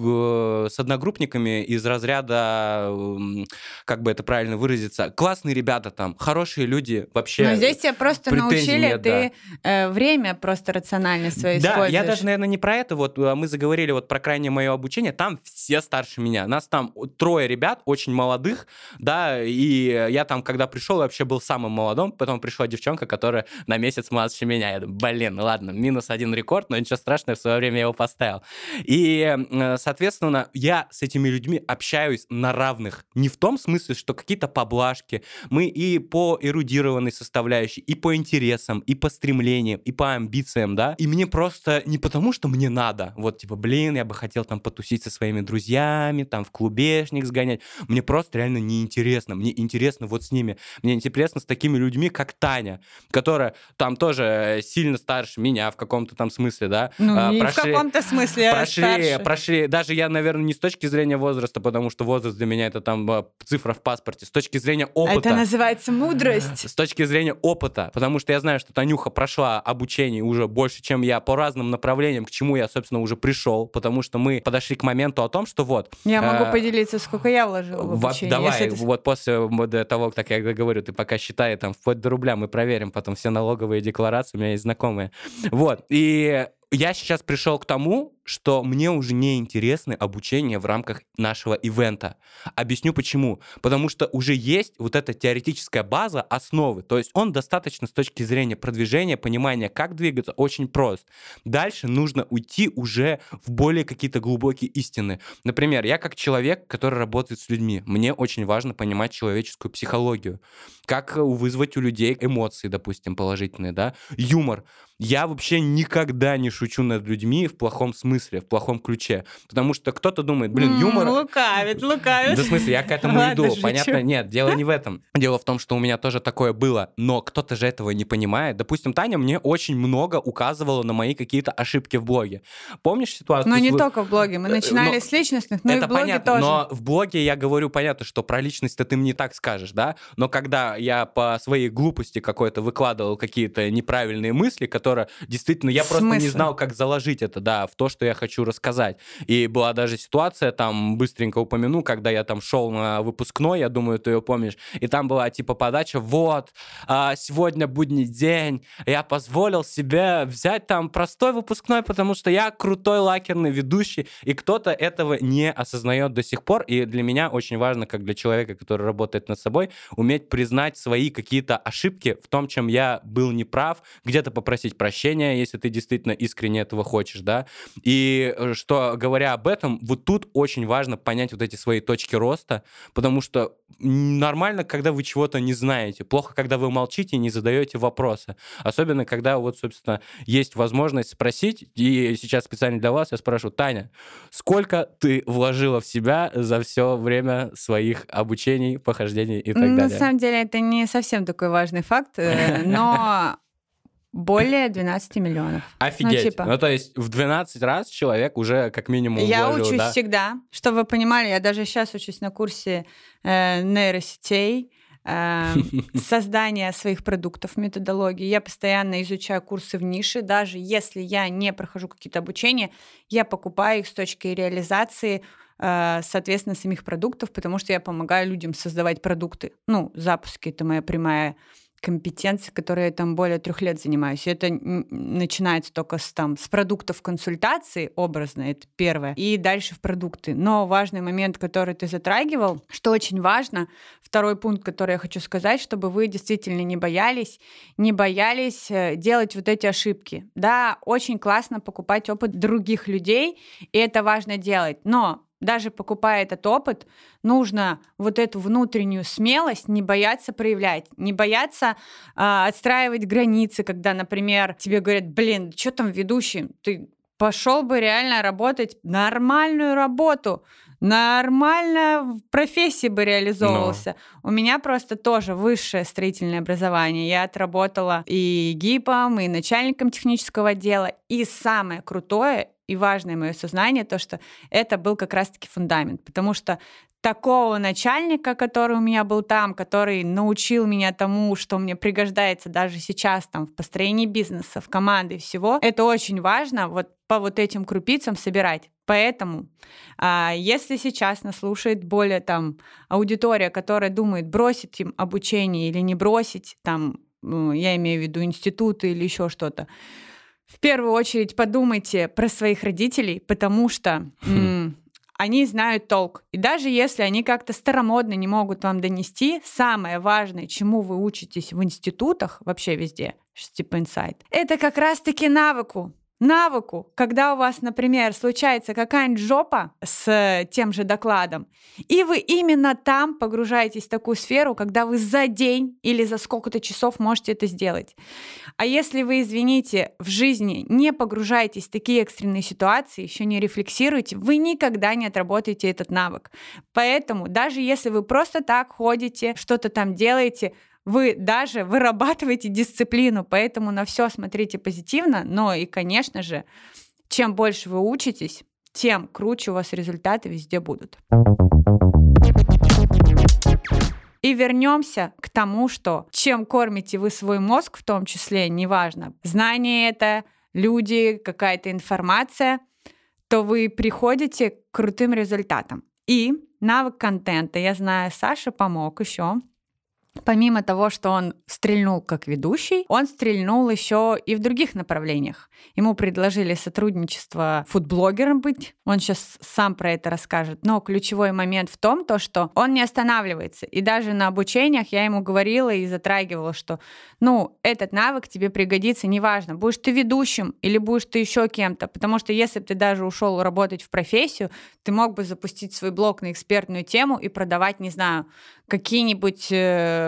с одногруппниками из разряда, как бы это правильно выразиться, классные ребята там, хорошие люди, вообще. Но здесь тебя просто научили, нет, ты э, время просто рационально свое Да, используешь. я даже, наверное, не про это. Вот э, мы заговорили вот про крайнее мое обучение. Там все старше меня. Нас там трое ребят, очень молодых, да, и я там, когда пришел, вообще был самым молодым. Потом пришла девчонка, которая на месяц младше меня. Я думаю, блин, ладно, минус один рекорд, но ничего страшного, в свое время я его поставил. И, э, соответственно, я с этими людьми общаюсь на равных. Не в том смысле, что какие-то поблажки. Мы и по эрудированной составляющей, и по интересам, и по стремлениям, и по амбициям, да. И мне просто не потому, что мне надо, вот типа, блин, я бы хотел там потусить со своими друзьями, там в клубешник сгонять. Мне просто реально неинтересно. Мне интересно вот с ними. Мне интересно с такими людьми, как Таня, которая там тоже сильно старше меня в каком-то там смысле, да. Ну, а, не в прошли- каком-то смысле а прошли, старше. прошли, даже я, наверное, не с точки зрения возраста, потому что возраст для меня это там э, цифра в паспорте, с точки зрения опыта. Это называется мудрость. С точки зрения опыта, потому что я знаю, что Танюха прошла обучение уже больше, чем я, по разным направлениям, к чему я, собственно, уже пришел, потому что мы подошли к моменту о том, что вот... Я могу э, поделиться, сколько я вложила в обучение. давай, вот после того, как я говорю, ты пока считай, там, вплоть до рубля мы проверим потом все налоговые декларации, у меня есть знакомые. Вот, и я сейчас пришел к тому, что мне уже не интересно обучение в рамках нашего ивента. Объясню почему. Потому что уже есть вот эта теоретическая база, основы. То есть он достаточно с точки зрения продвижения, понимания, как двигаться, очень прост. Дальше нужно уйти уже в более какие-то глубокие истины. Например, я как человек, который работает с людьми, мне очень важно понимать человеческую психологию. Как э, вызвать у людей эмоции, допустим, положительные, да? Юмор. Я вообще никогда не шучу над людьми в плохом смысле, в плохом ключе. Потому что кто-то думает, блин, юмор... Лукавит, лукавит. Да, в смысле, я к этому иду. Понятно? Нет, дело не в этом. Дело в том, что у меня тоже такое было, но кто-то же этого не понимает. Допустим, Таня мне очень много указывала на мои какие-то ошибки в блоге. Помнишь ситуацию? Но не только в блоге. Мы Э, начинали но- с личностных, но и в блоге тоже. но в блоге я говорю, понятно, что про личность-то ты мне так скажешь, да? Но когда я по своей глупости какой-то выкладывал какие-то неправильные мысли, которые действительно я просто не смысле? Знал, как заложить это, да, в то, что я хочу рассказать. И была даже ситуация, там, быстренько упомяну, когда я там шел на выпускной, я думаю, ты ее помнишь, и там была типа подача, вот, а, сегодня будний день, я позволил себе взять там простой выпускной, потому что я крутой лакерный ведущий, и кто-то этого не осознает до сих пор, и для меня очень важно, как для человека, который работает над собой, уметь признать свои какие-то ошибки в том, чем я был неправ, где-то попросить прощения, если ты действительно искренне этого хочешь, да, и э, что, говоря об этом, вот тут очень важно понять вот эти свои точки роста, потому что нормально, когда вы чего-то не знаете, плохо, когда вы молчите и не задаете вопросы, особенно когда вот, собственно, есть возможность спросить, и сейчас специально для вас я спрашиваю, Таня, сколько ты вложила в себя за все время своих обучений, похождений и так На далее? самом деле это не совсем такой важный факт, э, но более 12 миллионов. Офигеть. Ну, типа. то есть в 12 раз человек уже как минимум Я вложил, учусь да? всегда. Чтобы вы понимали, я даже сейчас учусь на курсе э, нейросетей, э, создания своих продуктов, методологии. Я постоянно изучаю курсы в нише. Даже если я не прохожу какие-то обучения, я покупаю их с точки реализации э, соответственно, самих продуктов, потому что я помогаю людям создавать продукты. Ну, запуски — это моя прямая компетенции, которые я там более трех лет занимаюсь. И это начинается только с, там, с продуктов консультации, образно, это первое, и дальше в продукты. Но важный момент, который ты затрагивал, что очень важно, второй пункт, который я хочу сказать, чтобы вы действительно не боялись, не боялись э, делать вот эти ошибки. Да, очень классно покупать опыт других людей, и это важно делать, но даже покупая этот опыт, нужно вот эту внутреннюю смелость не бояться проявлять, не бояться э, отстраивать границы, когда, например, тебе говорят, блин, что там ведущий, ты пошел бы реально работать нормальную работу, нормально в профессии бы реализовывался. Но. У меня просто тоже высшее строительное образование. Я отработала и гипом, и начальником технического отдела. И самое крутое и важное мое сознание, то, что это был как раз-таки фундамент. Потому что такого начальника, который у меня был там, который научил меня тому, что мне пригождается даже сейчас там в построении бизнеса, в команды всего, это очень важно вот по вот этим крупицам собирать. Поэтому, а, если сейчас нас слушает более там аудитория, которая думает, бросить им обучение или не бросить, там, я имею в виду институты или еще что-то, в первую очередь подумайте про своих родителей, потому что м- они знают толк. И даже если они как-то старомодно не могут вам донести, самое важное, чему вы учитесь в институтах, вообще везде, типа инсайт, это как раз-таки навыку навыку, когда у вас, например, случается какая-нибудь жопа с тем же докладом, и вы именно там погружаетесь в такую сферу, когда вы за день или за сколько-то часов можете это сделать. А если вы, извините, в жизни не погружаетесь в такие экстренные ситуации, еще не рефлексируете, вы никогда не отработаете этот навык. Поэтому даже если вы просто так ходите, что-то там делаете, вы даже вырабатываете дисциплину, поэтому на все смотрите позитивно, но и, конечно же, чем больше вы учитесь, тем круче у вас результаты везде будут. И вернемся к тому, что чем кормите вы свой мозг, в том числе, неважно, знание это, люди, какая-то информация, то вы приходите к крутым результатам. И навык контента, я знаю, Саша помог еще Помимо того, что он стрельнул как ведущий, он стрельнул еще и в других направлениях. Ему предложили сотрудничество фудблогером быть. Он сейчас сам про это расскажет. Но ключевой момент в том, то, что он не останавливается. И даже на обучениях я ему говорила и затрагивала, что ну, этот навык тебе пригодится, неважно, будешь ты ведущим или будешь ты еще кем-то. Потому что если бы ты даже ушел работать в профессию, ты мог бы запустить свой блог на экспертную тему и продавать, не знаю, какие-нибудь э,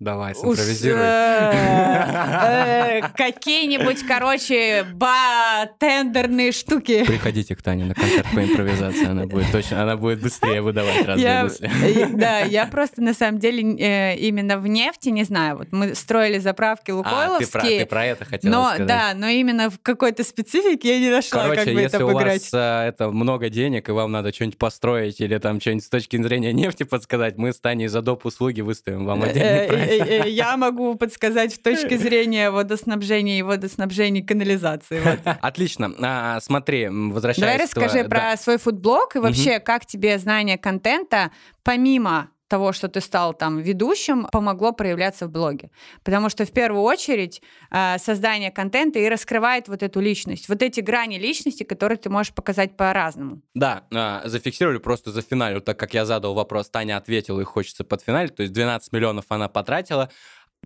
Давай, симпровизируй. Э, какие-нибудь, короче, ба-тендерные штуки. Приходите к Тане на концерт по импровизации, она будет точно, она будет быстрее выдавать разные мысли. Да, я просто на самом деле э, именно в нефти не знаю. Вот мы строили заправки Лукойловские. А, ты про это хотела но, сказать. Да, но именно в какой-то специфике я не нашла, Короче, как бы если это у обыграть. вас а, это много денег, и вам надо что-нибудь построить или там что-нибудь с точки зрения нефти подсказать, мы с Таней за доп. услуги выставим вам отдельный проект. Э, э, я могу подсказать в точке зрения водоснабжения и водоснабжения канализации. Вот. Отлично. А, смотри, возвращаясь... Давай расскажи про свой фудблог и вообще, угу. как тебе знание контента, помимо того, что ты стал там ведущим, помогло проявляться в блоге. Потому что в первую очередь э, создание контента и раскрывает вот эту личность, вот эти грани личности, которые ты можешь показать по-разному. Да, э, зафиксировали просто за финалю, так как я задал вопрос, Таня ответила и хочется под финаль, то есть 12 миллионов она потратила,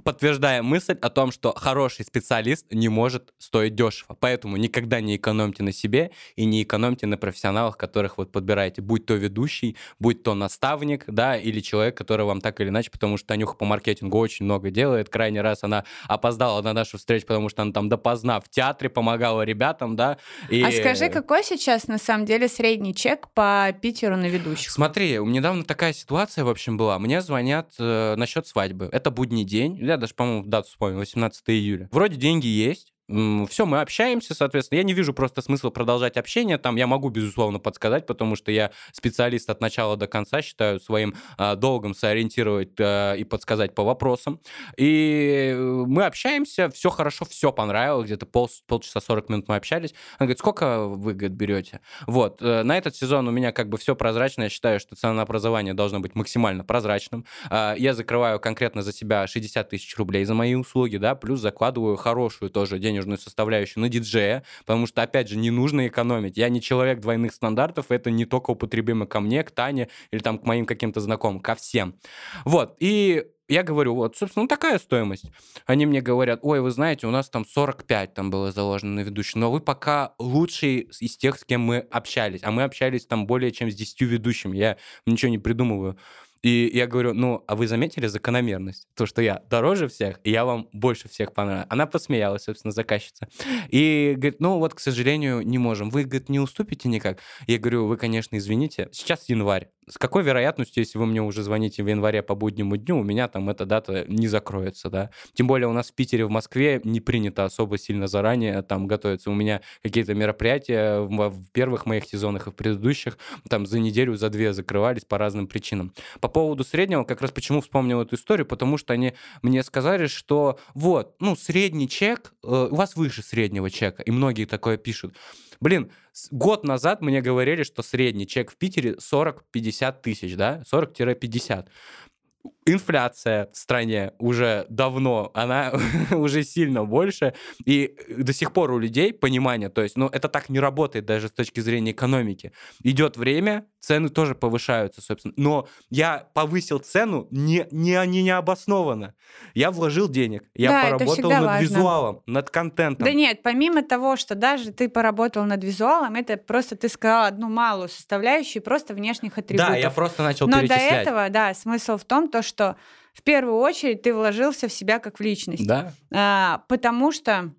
подтверждая мысль о том, что хороший специалист не может стоить дешево. Поэтому никогда не экономьте на себе и не экономьте на профессионалах, которых вот подбираете, будь то ведущий, будь то наставник, да, или человек, который вам так или иначе, потому что Танюха по маркетингу очень много делает. Крайний раз она опоздала на нашу встречу, потому что она там допоздна в театре помогала ребятам, да. И... А скажи, какой сейчас на самом деле средний чек по Питеру на ведущих? Смотри, недавно такая ситуация, в общем, была. Мне звонят э, насчет свадьбы. Это будний день я даже, по-моему, дату вспомнил, 18 июля. Вроде деньги есть, все, мы общаемся, соответственно. Я не вижу просто смысла продолжать общение. Там я могу, безусловно, подсказать, потому что я специалист от начала до конца, считаю своим э, долгом сориентировать э, и подсказать по вопросам. И мы общаемся, все хорошо, все понравилось. Где-то пол, полчаса 40 минут мы общались. Она говорит, сколько вы, говорит, берете? Вот, э, на этот сезон у меня как бы все прозрачно. Я считаю, что цена на образование должна быть максимально прозрачным. Э, я закрываю конкретно за себя 60 тысяч рублей за мои услуги, да, плюс закладываю хорошую тоже денежную денежную составляющую на диджея, потому что, опять же, не нужно экономить. Я не человек двойных стандартов, это не только употребимо ко мне, к Тане или там к моим каким-то знакомым, ко всем. Вот, и я говорю, вот, собственно, такая стоимость. Они мне говорят, ой, вы знаете, у нас там 45 там было заложено на ведущий, но вы пока лучший из тех, с кем мы общались, а мы общались там более чем с 10 ведущими, я ничего не придумываю. И я говорю, ну, а вы заметили закономерность? То, что я дороже всех, и я вам больше всех понравилась. Она посмеялась, собственно, заказчица. И говорит, ну вот, к сожалению, не можем. Вы, говорит, не уступите никак? Я говорю, вы, конечно, извините. Сейчас январь с какой вероятностью, если вы мне уже звоните в январе по буднему дню, у меня там эта дата не закроется, да? Тем более у нас в Питере, в Москве не принято особо сильно заранее там готовиться. У меня какие-то мероприятия в, первых моих сезонах и в предыдущих там за неделю, за две закрывались по разным причинам. По поводу среднего, как раз почему вспомнил эту историю, потому что они мне сказали, что вот, ну, средний чек, э, у вас выше среднего чека, и многие такое пишут. Блин, год назад мне говорили, что средний чек в Питере 40-50 тысяч, да, 40-50 инфляция в стране уже давно, она уже сильно больше, и до сих пор у людей понимание, то есть, ну, это так не работает даже с точки зрения экономики. Идет время, цены тоже повышаются, собственно, но я повысил цену не, не, не необоснованно. Я вложил денег, я Да, поработал над важно. визуалом, над контентом. Да нет, помимо того, что даже ты поработал над визуалом, это просто ты сказал одну малую составляющую просто внешних атрибутов. Да, я просто начал Но до перечислять. этого, да, смысл в том, то, что в первую очередь ты вложился в себя как в личность. Да, А, потому что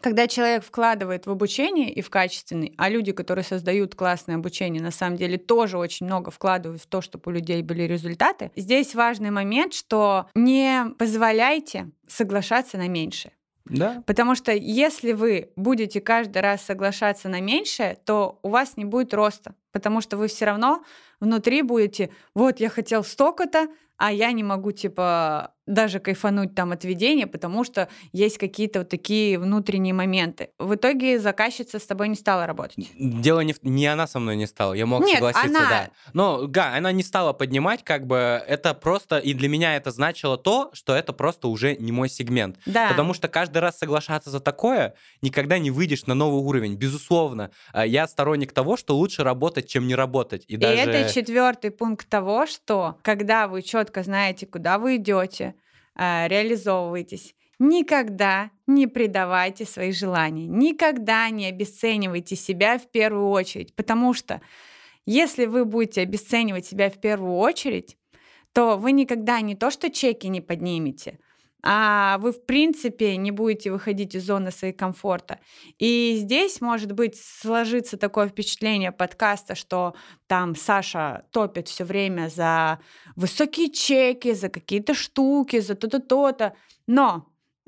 когда человек вкладывает в обучение и в качественный, а люди, которые создают классное обучение, на самом деле тоже очень много вкладывают в то, чтобы у людей были результаты, здесь важный момент, что не позволяйте соглашаться на меньшее. да. Потому что если вы будете каждый раз соглашаться на меньшее, то у вас не будет роста. Потому что вы все равно внутри будете, вот я хотел столько-то, а я не могу, типа, даже кайфануть там от ведения, потому что есть какие-то вот такие внутренние моменты. В итоге заказчица с тобой не стала работать. Дело не, в- не она со мной не стала, я мог Нет, согласиться, она- да. Но, да, она не стала поднимать, как бы, это просто, и для меня это значило то, что это просто уже не мой сегмент. Да. Потому что каждый раз соглашаться за такое, никогда не выйдешь на новый уровень. Безусловно, А я сторонник того, что лучше работать, чем не работать. И, И даже... это четвертый пункт того, что когда вы четко знаете, куда вы идете, реализовываетесь, никогда не предавайте свои желания, никогда не обесценивайте себя в первую очередь, потому что если вы будете обесценивать себя в первую очередь, то вы никогда не то что чеки не поднимете, а вы в принципе не будете выходить из зоны своей комфорта. И здесь может быть сложиться такое впечатление подкаста, что там Саша топит все время за высокие чеки, за какие-то штуки, за то-то, то-то. Но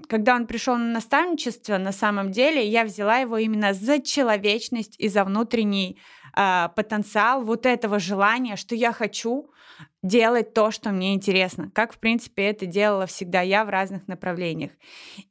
когда он пришел на наставничество, на самом деле я взяла его именно за человечность и за внутренний а, потенциал вот этого желания, что я хочу делать то, что мне интересно, как, в принципе, это делала всегда я в разных направлениях.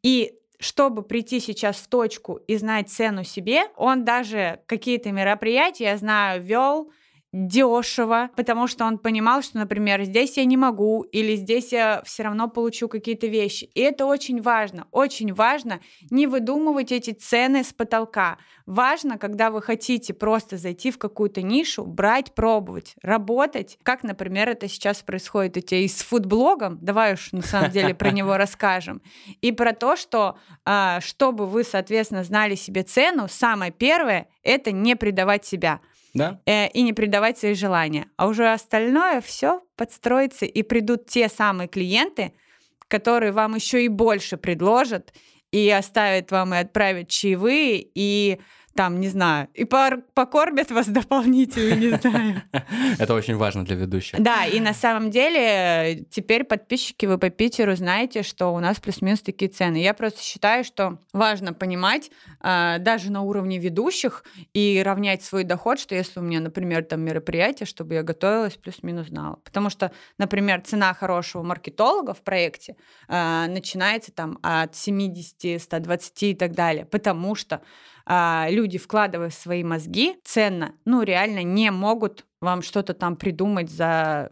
И чтобы прийти сейчас в точку и знать цену себе, он даже какие-то мероприятия, я знаю, вел дешево, потому что он понимал, что, например, здесь я не могу, или здесь я все равно получу какие-то вещи. И это очень важно. Очень важно не выдумывать эти цены с потолка. Важно, когда вы хотите просто зайти в какую-то нишу, брать, пробовать, работать. Как, например, это сейчас происходит у тебя и с фудблогом. Давай уж на самом деле про него расскажем. И про то, что а, чтобы вы, соответственно, знали себе цену, самое первое — это не предавать себя Да? э, и не предавать свои желания. А уже остальное все подстроится, и придут те самые клиенты, которые вам еще и больше предложат, и оставят вам и отправят чаевые, и там, не знаю, и покормят вас дополнительно, не знаю. Это очень важно для ведущих. Да, и на самом деле теперь подписчики вы по Питеру знаете, что у нас плюс-минус такие цены. Я просто считаю, что важно понимать а, даже на уровне ведущих и равнять свой доход, что если у меня, например, там мероприятие, чтобы я готовилась, плюс-минус знала. Потому что, например, цена хорошего маркетолога в проекте а, начинается там от 70, 120 и так далее. Потому что люди, вкладывая свои мозги, ценно, ну, реально не могут вам что-то там придумать за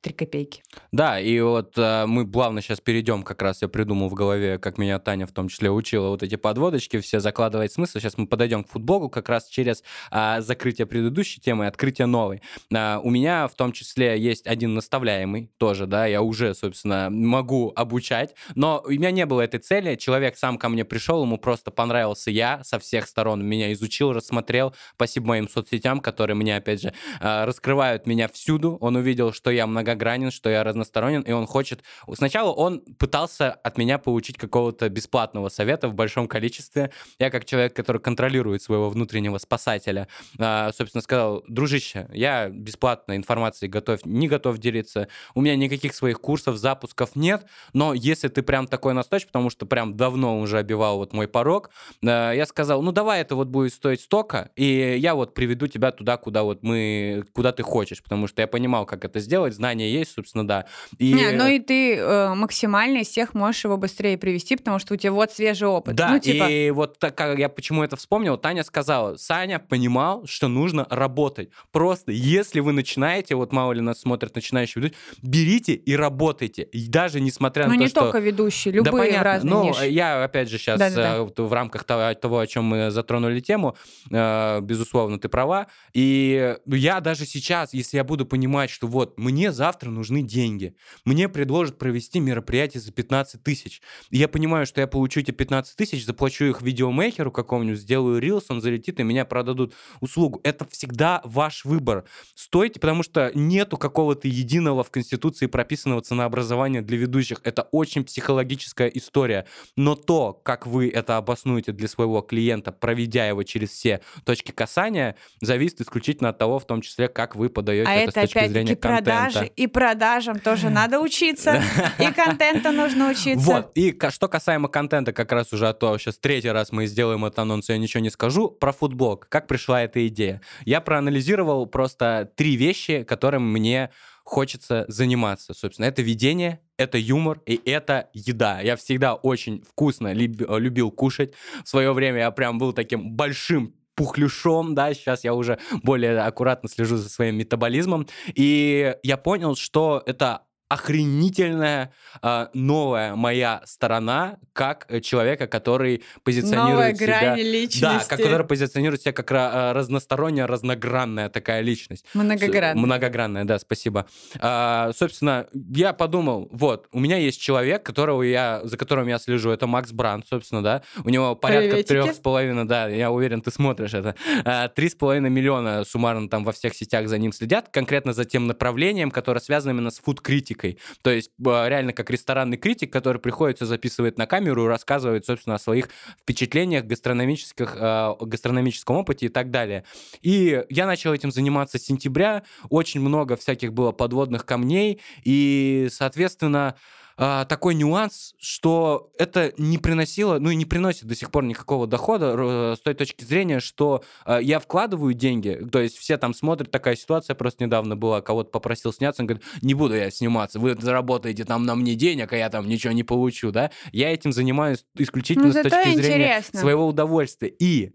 три копейки. Да, и вот э, мы плавно сейчас перейдем, как раз я придумал в голове, как меня Таня в том числе учила вот эти подводочки, все закладывать смысл. Сейчас мы подойдем к футболу как раз через э, закрытие предыдущей темы и открытие новой. Э, у меня в том числе есть один наставляемый тоже, да, я уже, собственно, могу обучать, но у меня не было этой цели. Человек сам ко мне пришел, ему просто понравился я со всех сторон, меня изучил, рассмотрел. Спасибо моим соцсетям, которые мне, опять же, э, раскрывают меня всюду. Он увидел, что я многогранен, что я разносторонен, и он хочет... Сначала он пытался от меня получить какого-то бесплатного совета в большом количестве. Я, как человек, который контролирует своего внутреннего спасателя, э, собственно, сказал, дружище, я бесплатной информацией готов, не готов делиться, у меня никаких своих курсов, запусков нет, но если ты прям такой настойчивый, потому что прям давно уже обивал вот мой порог, э, я сказал, ну давай это вот будет стоить столько, и я вот приведу тебя туда, куда вот мы, куда ты хочешь, потому что я понимал, как это сделать, знания есть, собственно, да. И... Не, ну и ты э, максимально из всех можешь его быстрее привести, потому что у тебя вот свежий опыт. Да, ну, типа... и вот так, я почему это вспомнил, Таня сказала, Саня понимал, что нужно работать. Просто, если вы начинаете, вот мало ли нас смотрят начинающие ведущие, берите и работайте. И даже несмотря ну, на то, не что... только ведущие, любые да, понятно. разные Ну, ниши. я, опять же, сейчас да, да, да. в рамках того, того, о чем мы затронули тему, э, безусловно, ты права. И я даже сейчас, если я буду понимать, что вот мне завтра нужны деньги, мне предложат провести мероприятие за 15 тысяч, я понимаю, что я получу эти 15 тысяч, заплачу их видеомейкеру какому-нибудь, сделаю рилс, он залетит, и меня продадут услугу. Это всегда ваш выбор. Стойте, потому что нету какого-то единого в Конституции прописанного ценообразования для ведущих. Это очень психологическая история. Но то, как вы это обоснуете для своего клиента, проведя его через все точки касания, зависит исключительно от того, в том числе, как вы подаете а это, это с точки зрения продажи, контента. И продажам тоже надо учиться, и контента нужно учиться. Вот, и что касаемо контента, как раз уже, а то сейчас третий раз мы сделаем этот анонс, я ничего не скажу, про футблог. Как пришла эта идея? Я проанализировал просто три вещи, которым мне хочется заниматься. Собственно, это видение, это юмор и это еда. Я всегда очень вкусно любил кушать. В свое время я прям был таким большим пухлюшом, да, сейчас я уже более аккуратно слежу за своим метаболизмом, и я понял, что это охренительная э, новая моя сторона как человека, который позиционирует Новая себя... грань личности. Да, как, который позиционирует себя как э, разносторонняя, разногранная такая личность. Многогранная. Многогранная, да, спасибо. А, собственно, я подумал, вот, у меня есть человек, которого я, за которым я слежу, это Макс Бранд, собственно, да, у него порядка трех с половиной, да, я уверен, ты смотришь это, а, три с половиной миллиона суммарно там во всех сетях за ним следят, конкретно за тем направлением, которое связано именно с фуд-критикой критикой. То есть реально как ресторанный критик, который приходит, все записывает на камеру и рассказывает, собственно, о своих впечатлениях, гастрономических, э, гастрономическом опыте и так далее. И я начал этим заниматься с сентября. Очень много всяких было подводных камней. И, соответственно, а, такой нюанс, что это не приносило, ну и не приносит до сих пор никакого дохода с той точки зрения, что а, я вкладываю деньги, то есть все там смотрят, такая ситуация просто недавно была, кого-то попросил сняться, он говорит, не буду я сниматься, вы заработаете там на мне денег, а я там ничего не получу, да? Я этим занимаюсь исключительно ну, с точки интересно. зрения своего удовольствия. И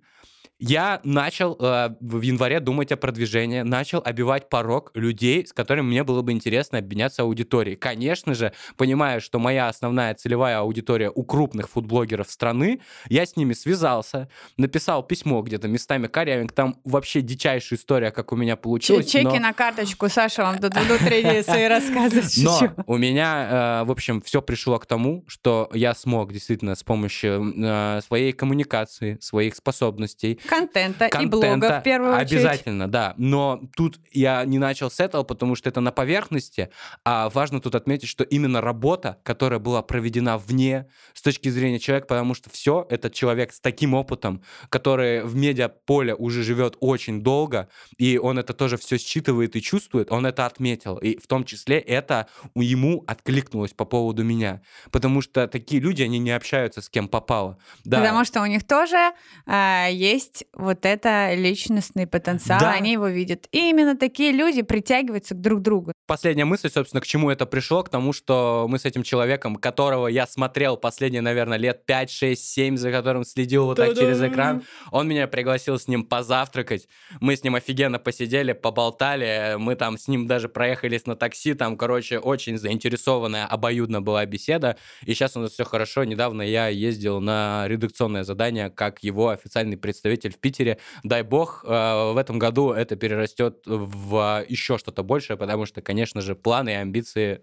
я начал э, в январе думать о продвижении, начал обивать порог людей, с которыми мне было бы интересно обменяться аудиторией. Конечно же, понимая, что моя основная целевая аудитория у крупных фудблогеров страны, я с ними связался, написал письмо где-то местами корявенько, там вообще дичайшая история, как у меня получилось. Чеки но... на карточку, Саша вам тут внутренние свои рассказывать. Но у меня, э, в общем, все пришло к тому, что я смог действительно с помощью э, своей коммуникации, своих способностей, контента, контента и блога в первую очередь. Обязательно, да. Но тут я не начал с этого, потому что это на поверхности. А важно тут отметить, что именно работа, которая была проведена вне с точки зрения человека, потому что все, этот человек с таким опытом, который в медиаполе уже живет очень долго, и он это тоже все считывает и чувствует, он это отметил. И в том числе это ему откликнулось по поводу меня. Потому что такие люди, они не общаются с кем попало. Да. Потому что у них тоже э, есть есть вот это личностный потенциал, Да. они его видят. И именно такие люди притягиваются к друг другу. Последняя мысль, собственно, к чему это пришло, к тому, что мы с этим человеком, которого я смотрел последние, наверное, лет 5, 6, 7, за которым следил вот так через экран, он меня пригласил с ним позавтракать. Мы с ним офигенно посидели, поболтали. Мы там с ним даже проехались на такси. Там, короче, очень заинтересованная, обоюдно была беседа. И сейчас у нас все хорошо. Недавно я ездил на редакционное задание как его официальный представитель в Питере. Дай бог, э, в этом году это перерастет в еще что-то большее, потому что, конечно же, планы и амбиции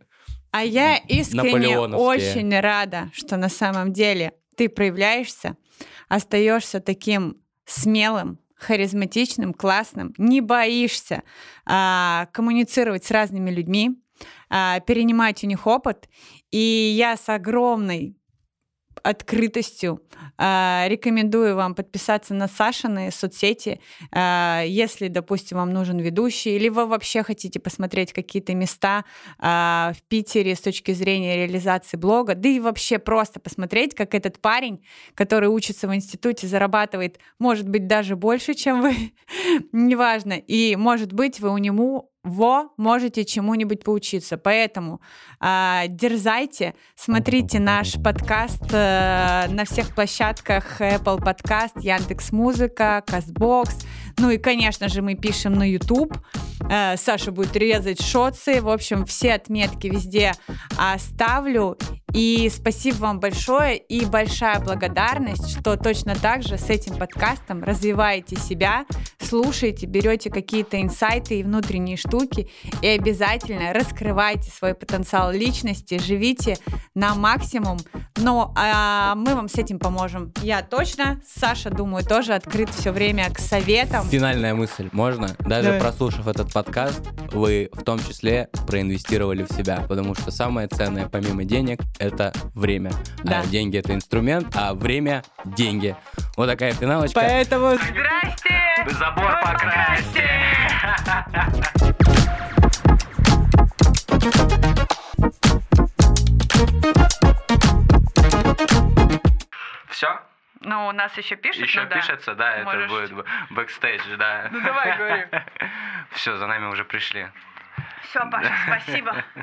А я искренне очень рада, что на самом деле ты проявляешься, остаешься таким смелым, харизматичным, классным, не боишься а, коммуницировать с разными людьми, а, перенимать у них опыт. И я с огромной открытостью. А, рекомендую вам подписаться на Сашины соцсети, а, если, допустим, вам нужен ведущий, или вы вообще хотите посмотреть какие-то места а, в Питере с точки зрения реализации блога, да и вообще просто посмотреть, как этот парень, который учится в институте, зарабатывает, может быть, даже больше, чем вы, неважно, и, может быть, вы у него во можете чему-нибудь поучиться. Поэтому а, дерзайте, смотрите наш подкаст э, на всех площадках Apple Podcast, Яндекс Музыка, Castbox. Ну и, конечно же, мы пишем на YouTube. Э, Саша будет резать шоцы. В общем, все отметки везде оставлю. И спасибо вам большое и большая благодарность, что точно так же с этим подкастом развиваете себя, слушаете, берете какие-то инсайты и внутренние штуки и обязательно раскрывайте свой потенциал личности, живите на максимум. Но а, мы вам с этим поможем. Я точно, Саша, думаю, тоже открыт все время к советам. Финальная мысль. Можно? Даже Давай. прослушав этот подкаст, вы в том числе проинвестировали в себя, потому что самое ценное помимо денег — это время. Да. А деньги — это инструмент, а время — деньги. Вот такая финалочка. Поэтому Здрасте! Забор покрасьте! Все? Ну, у нас еще пишут, Еще ну да. пишется, да, это Можешь- будет б- бэкстейдж, да. Ну, давай, говори. Все, за нами уже пришли. Все, Паша, спасибо.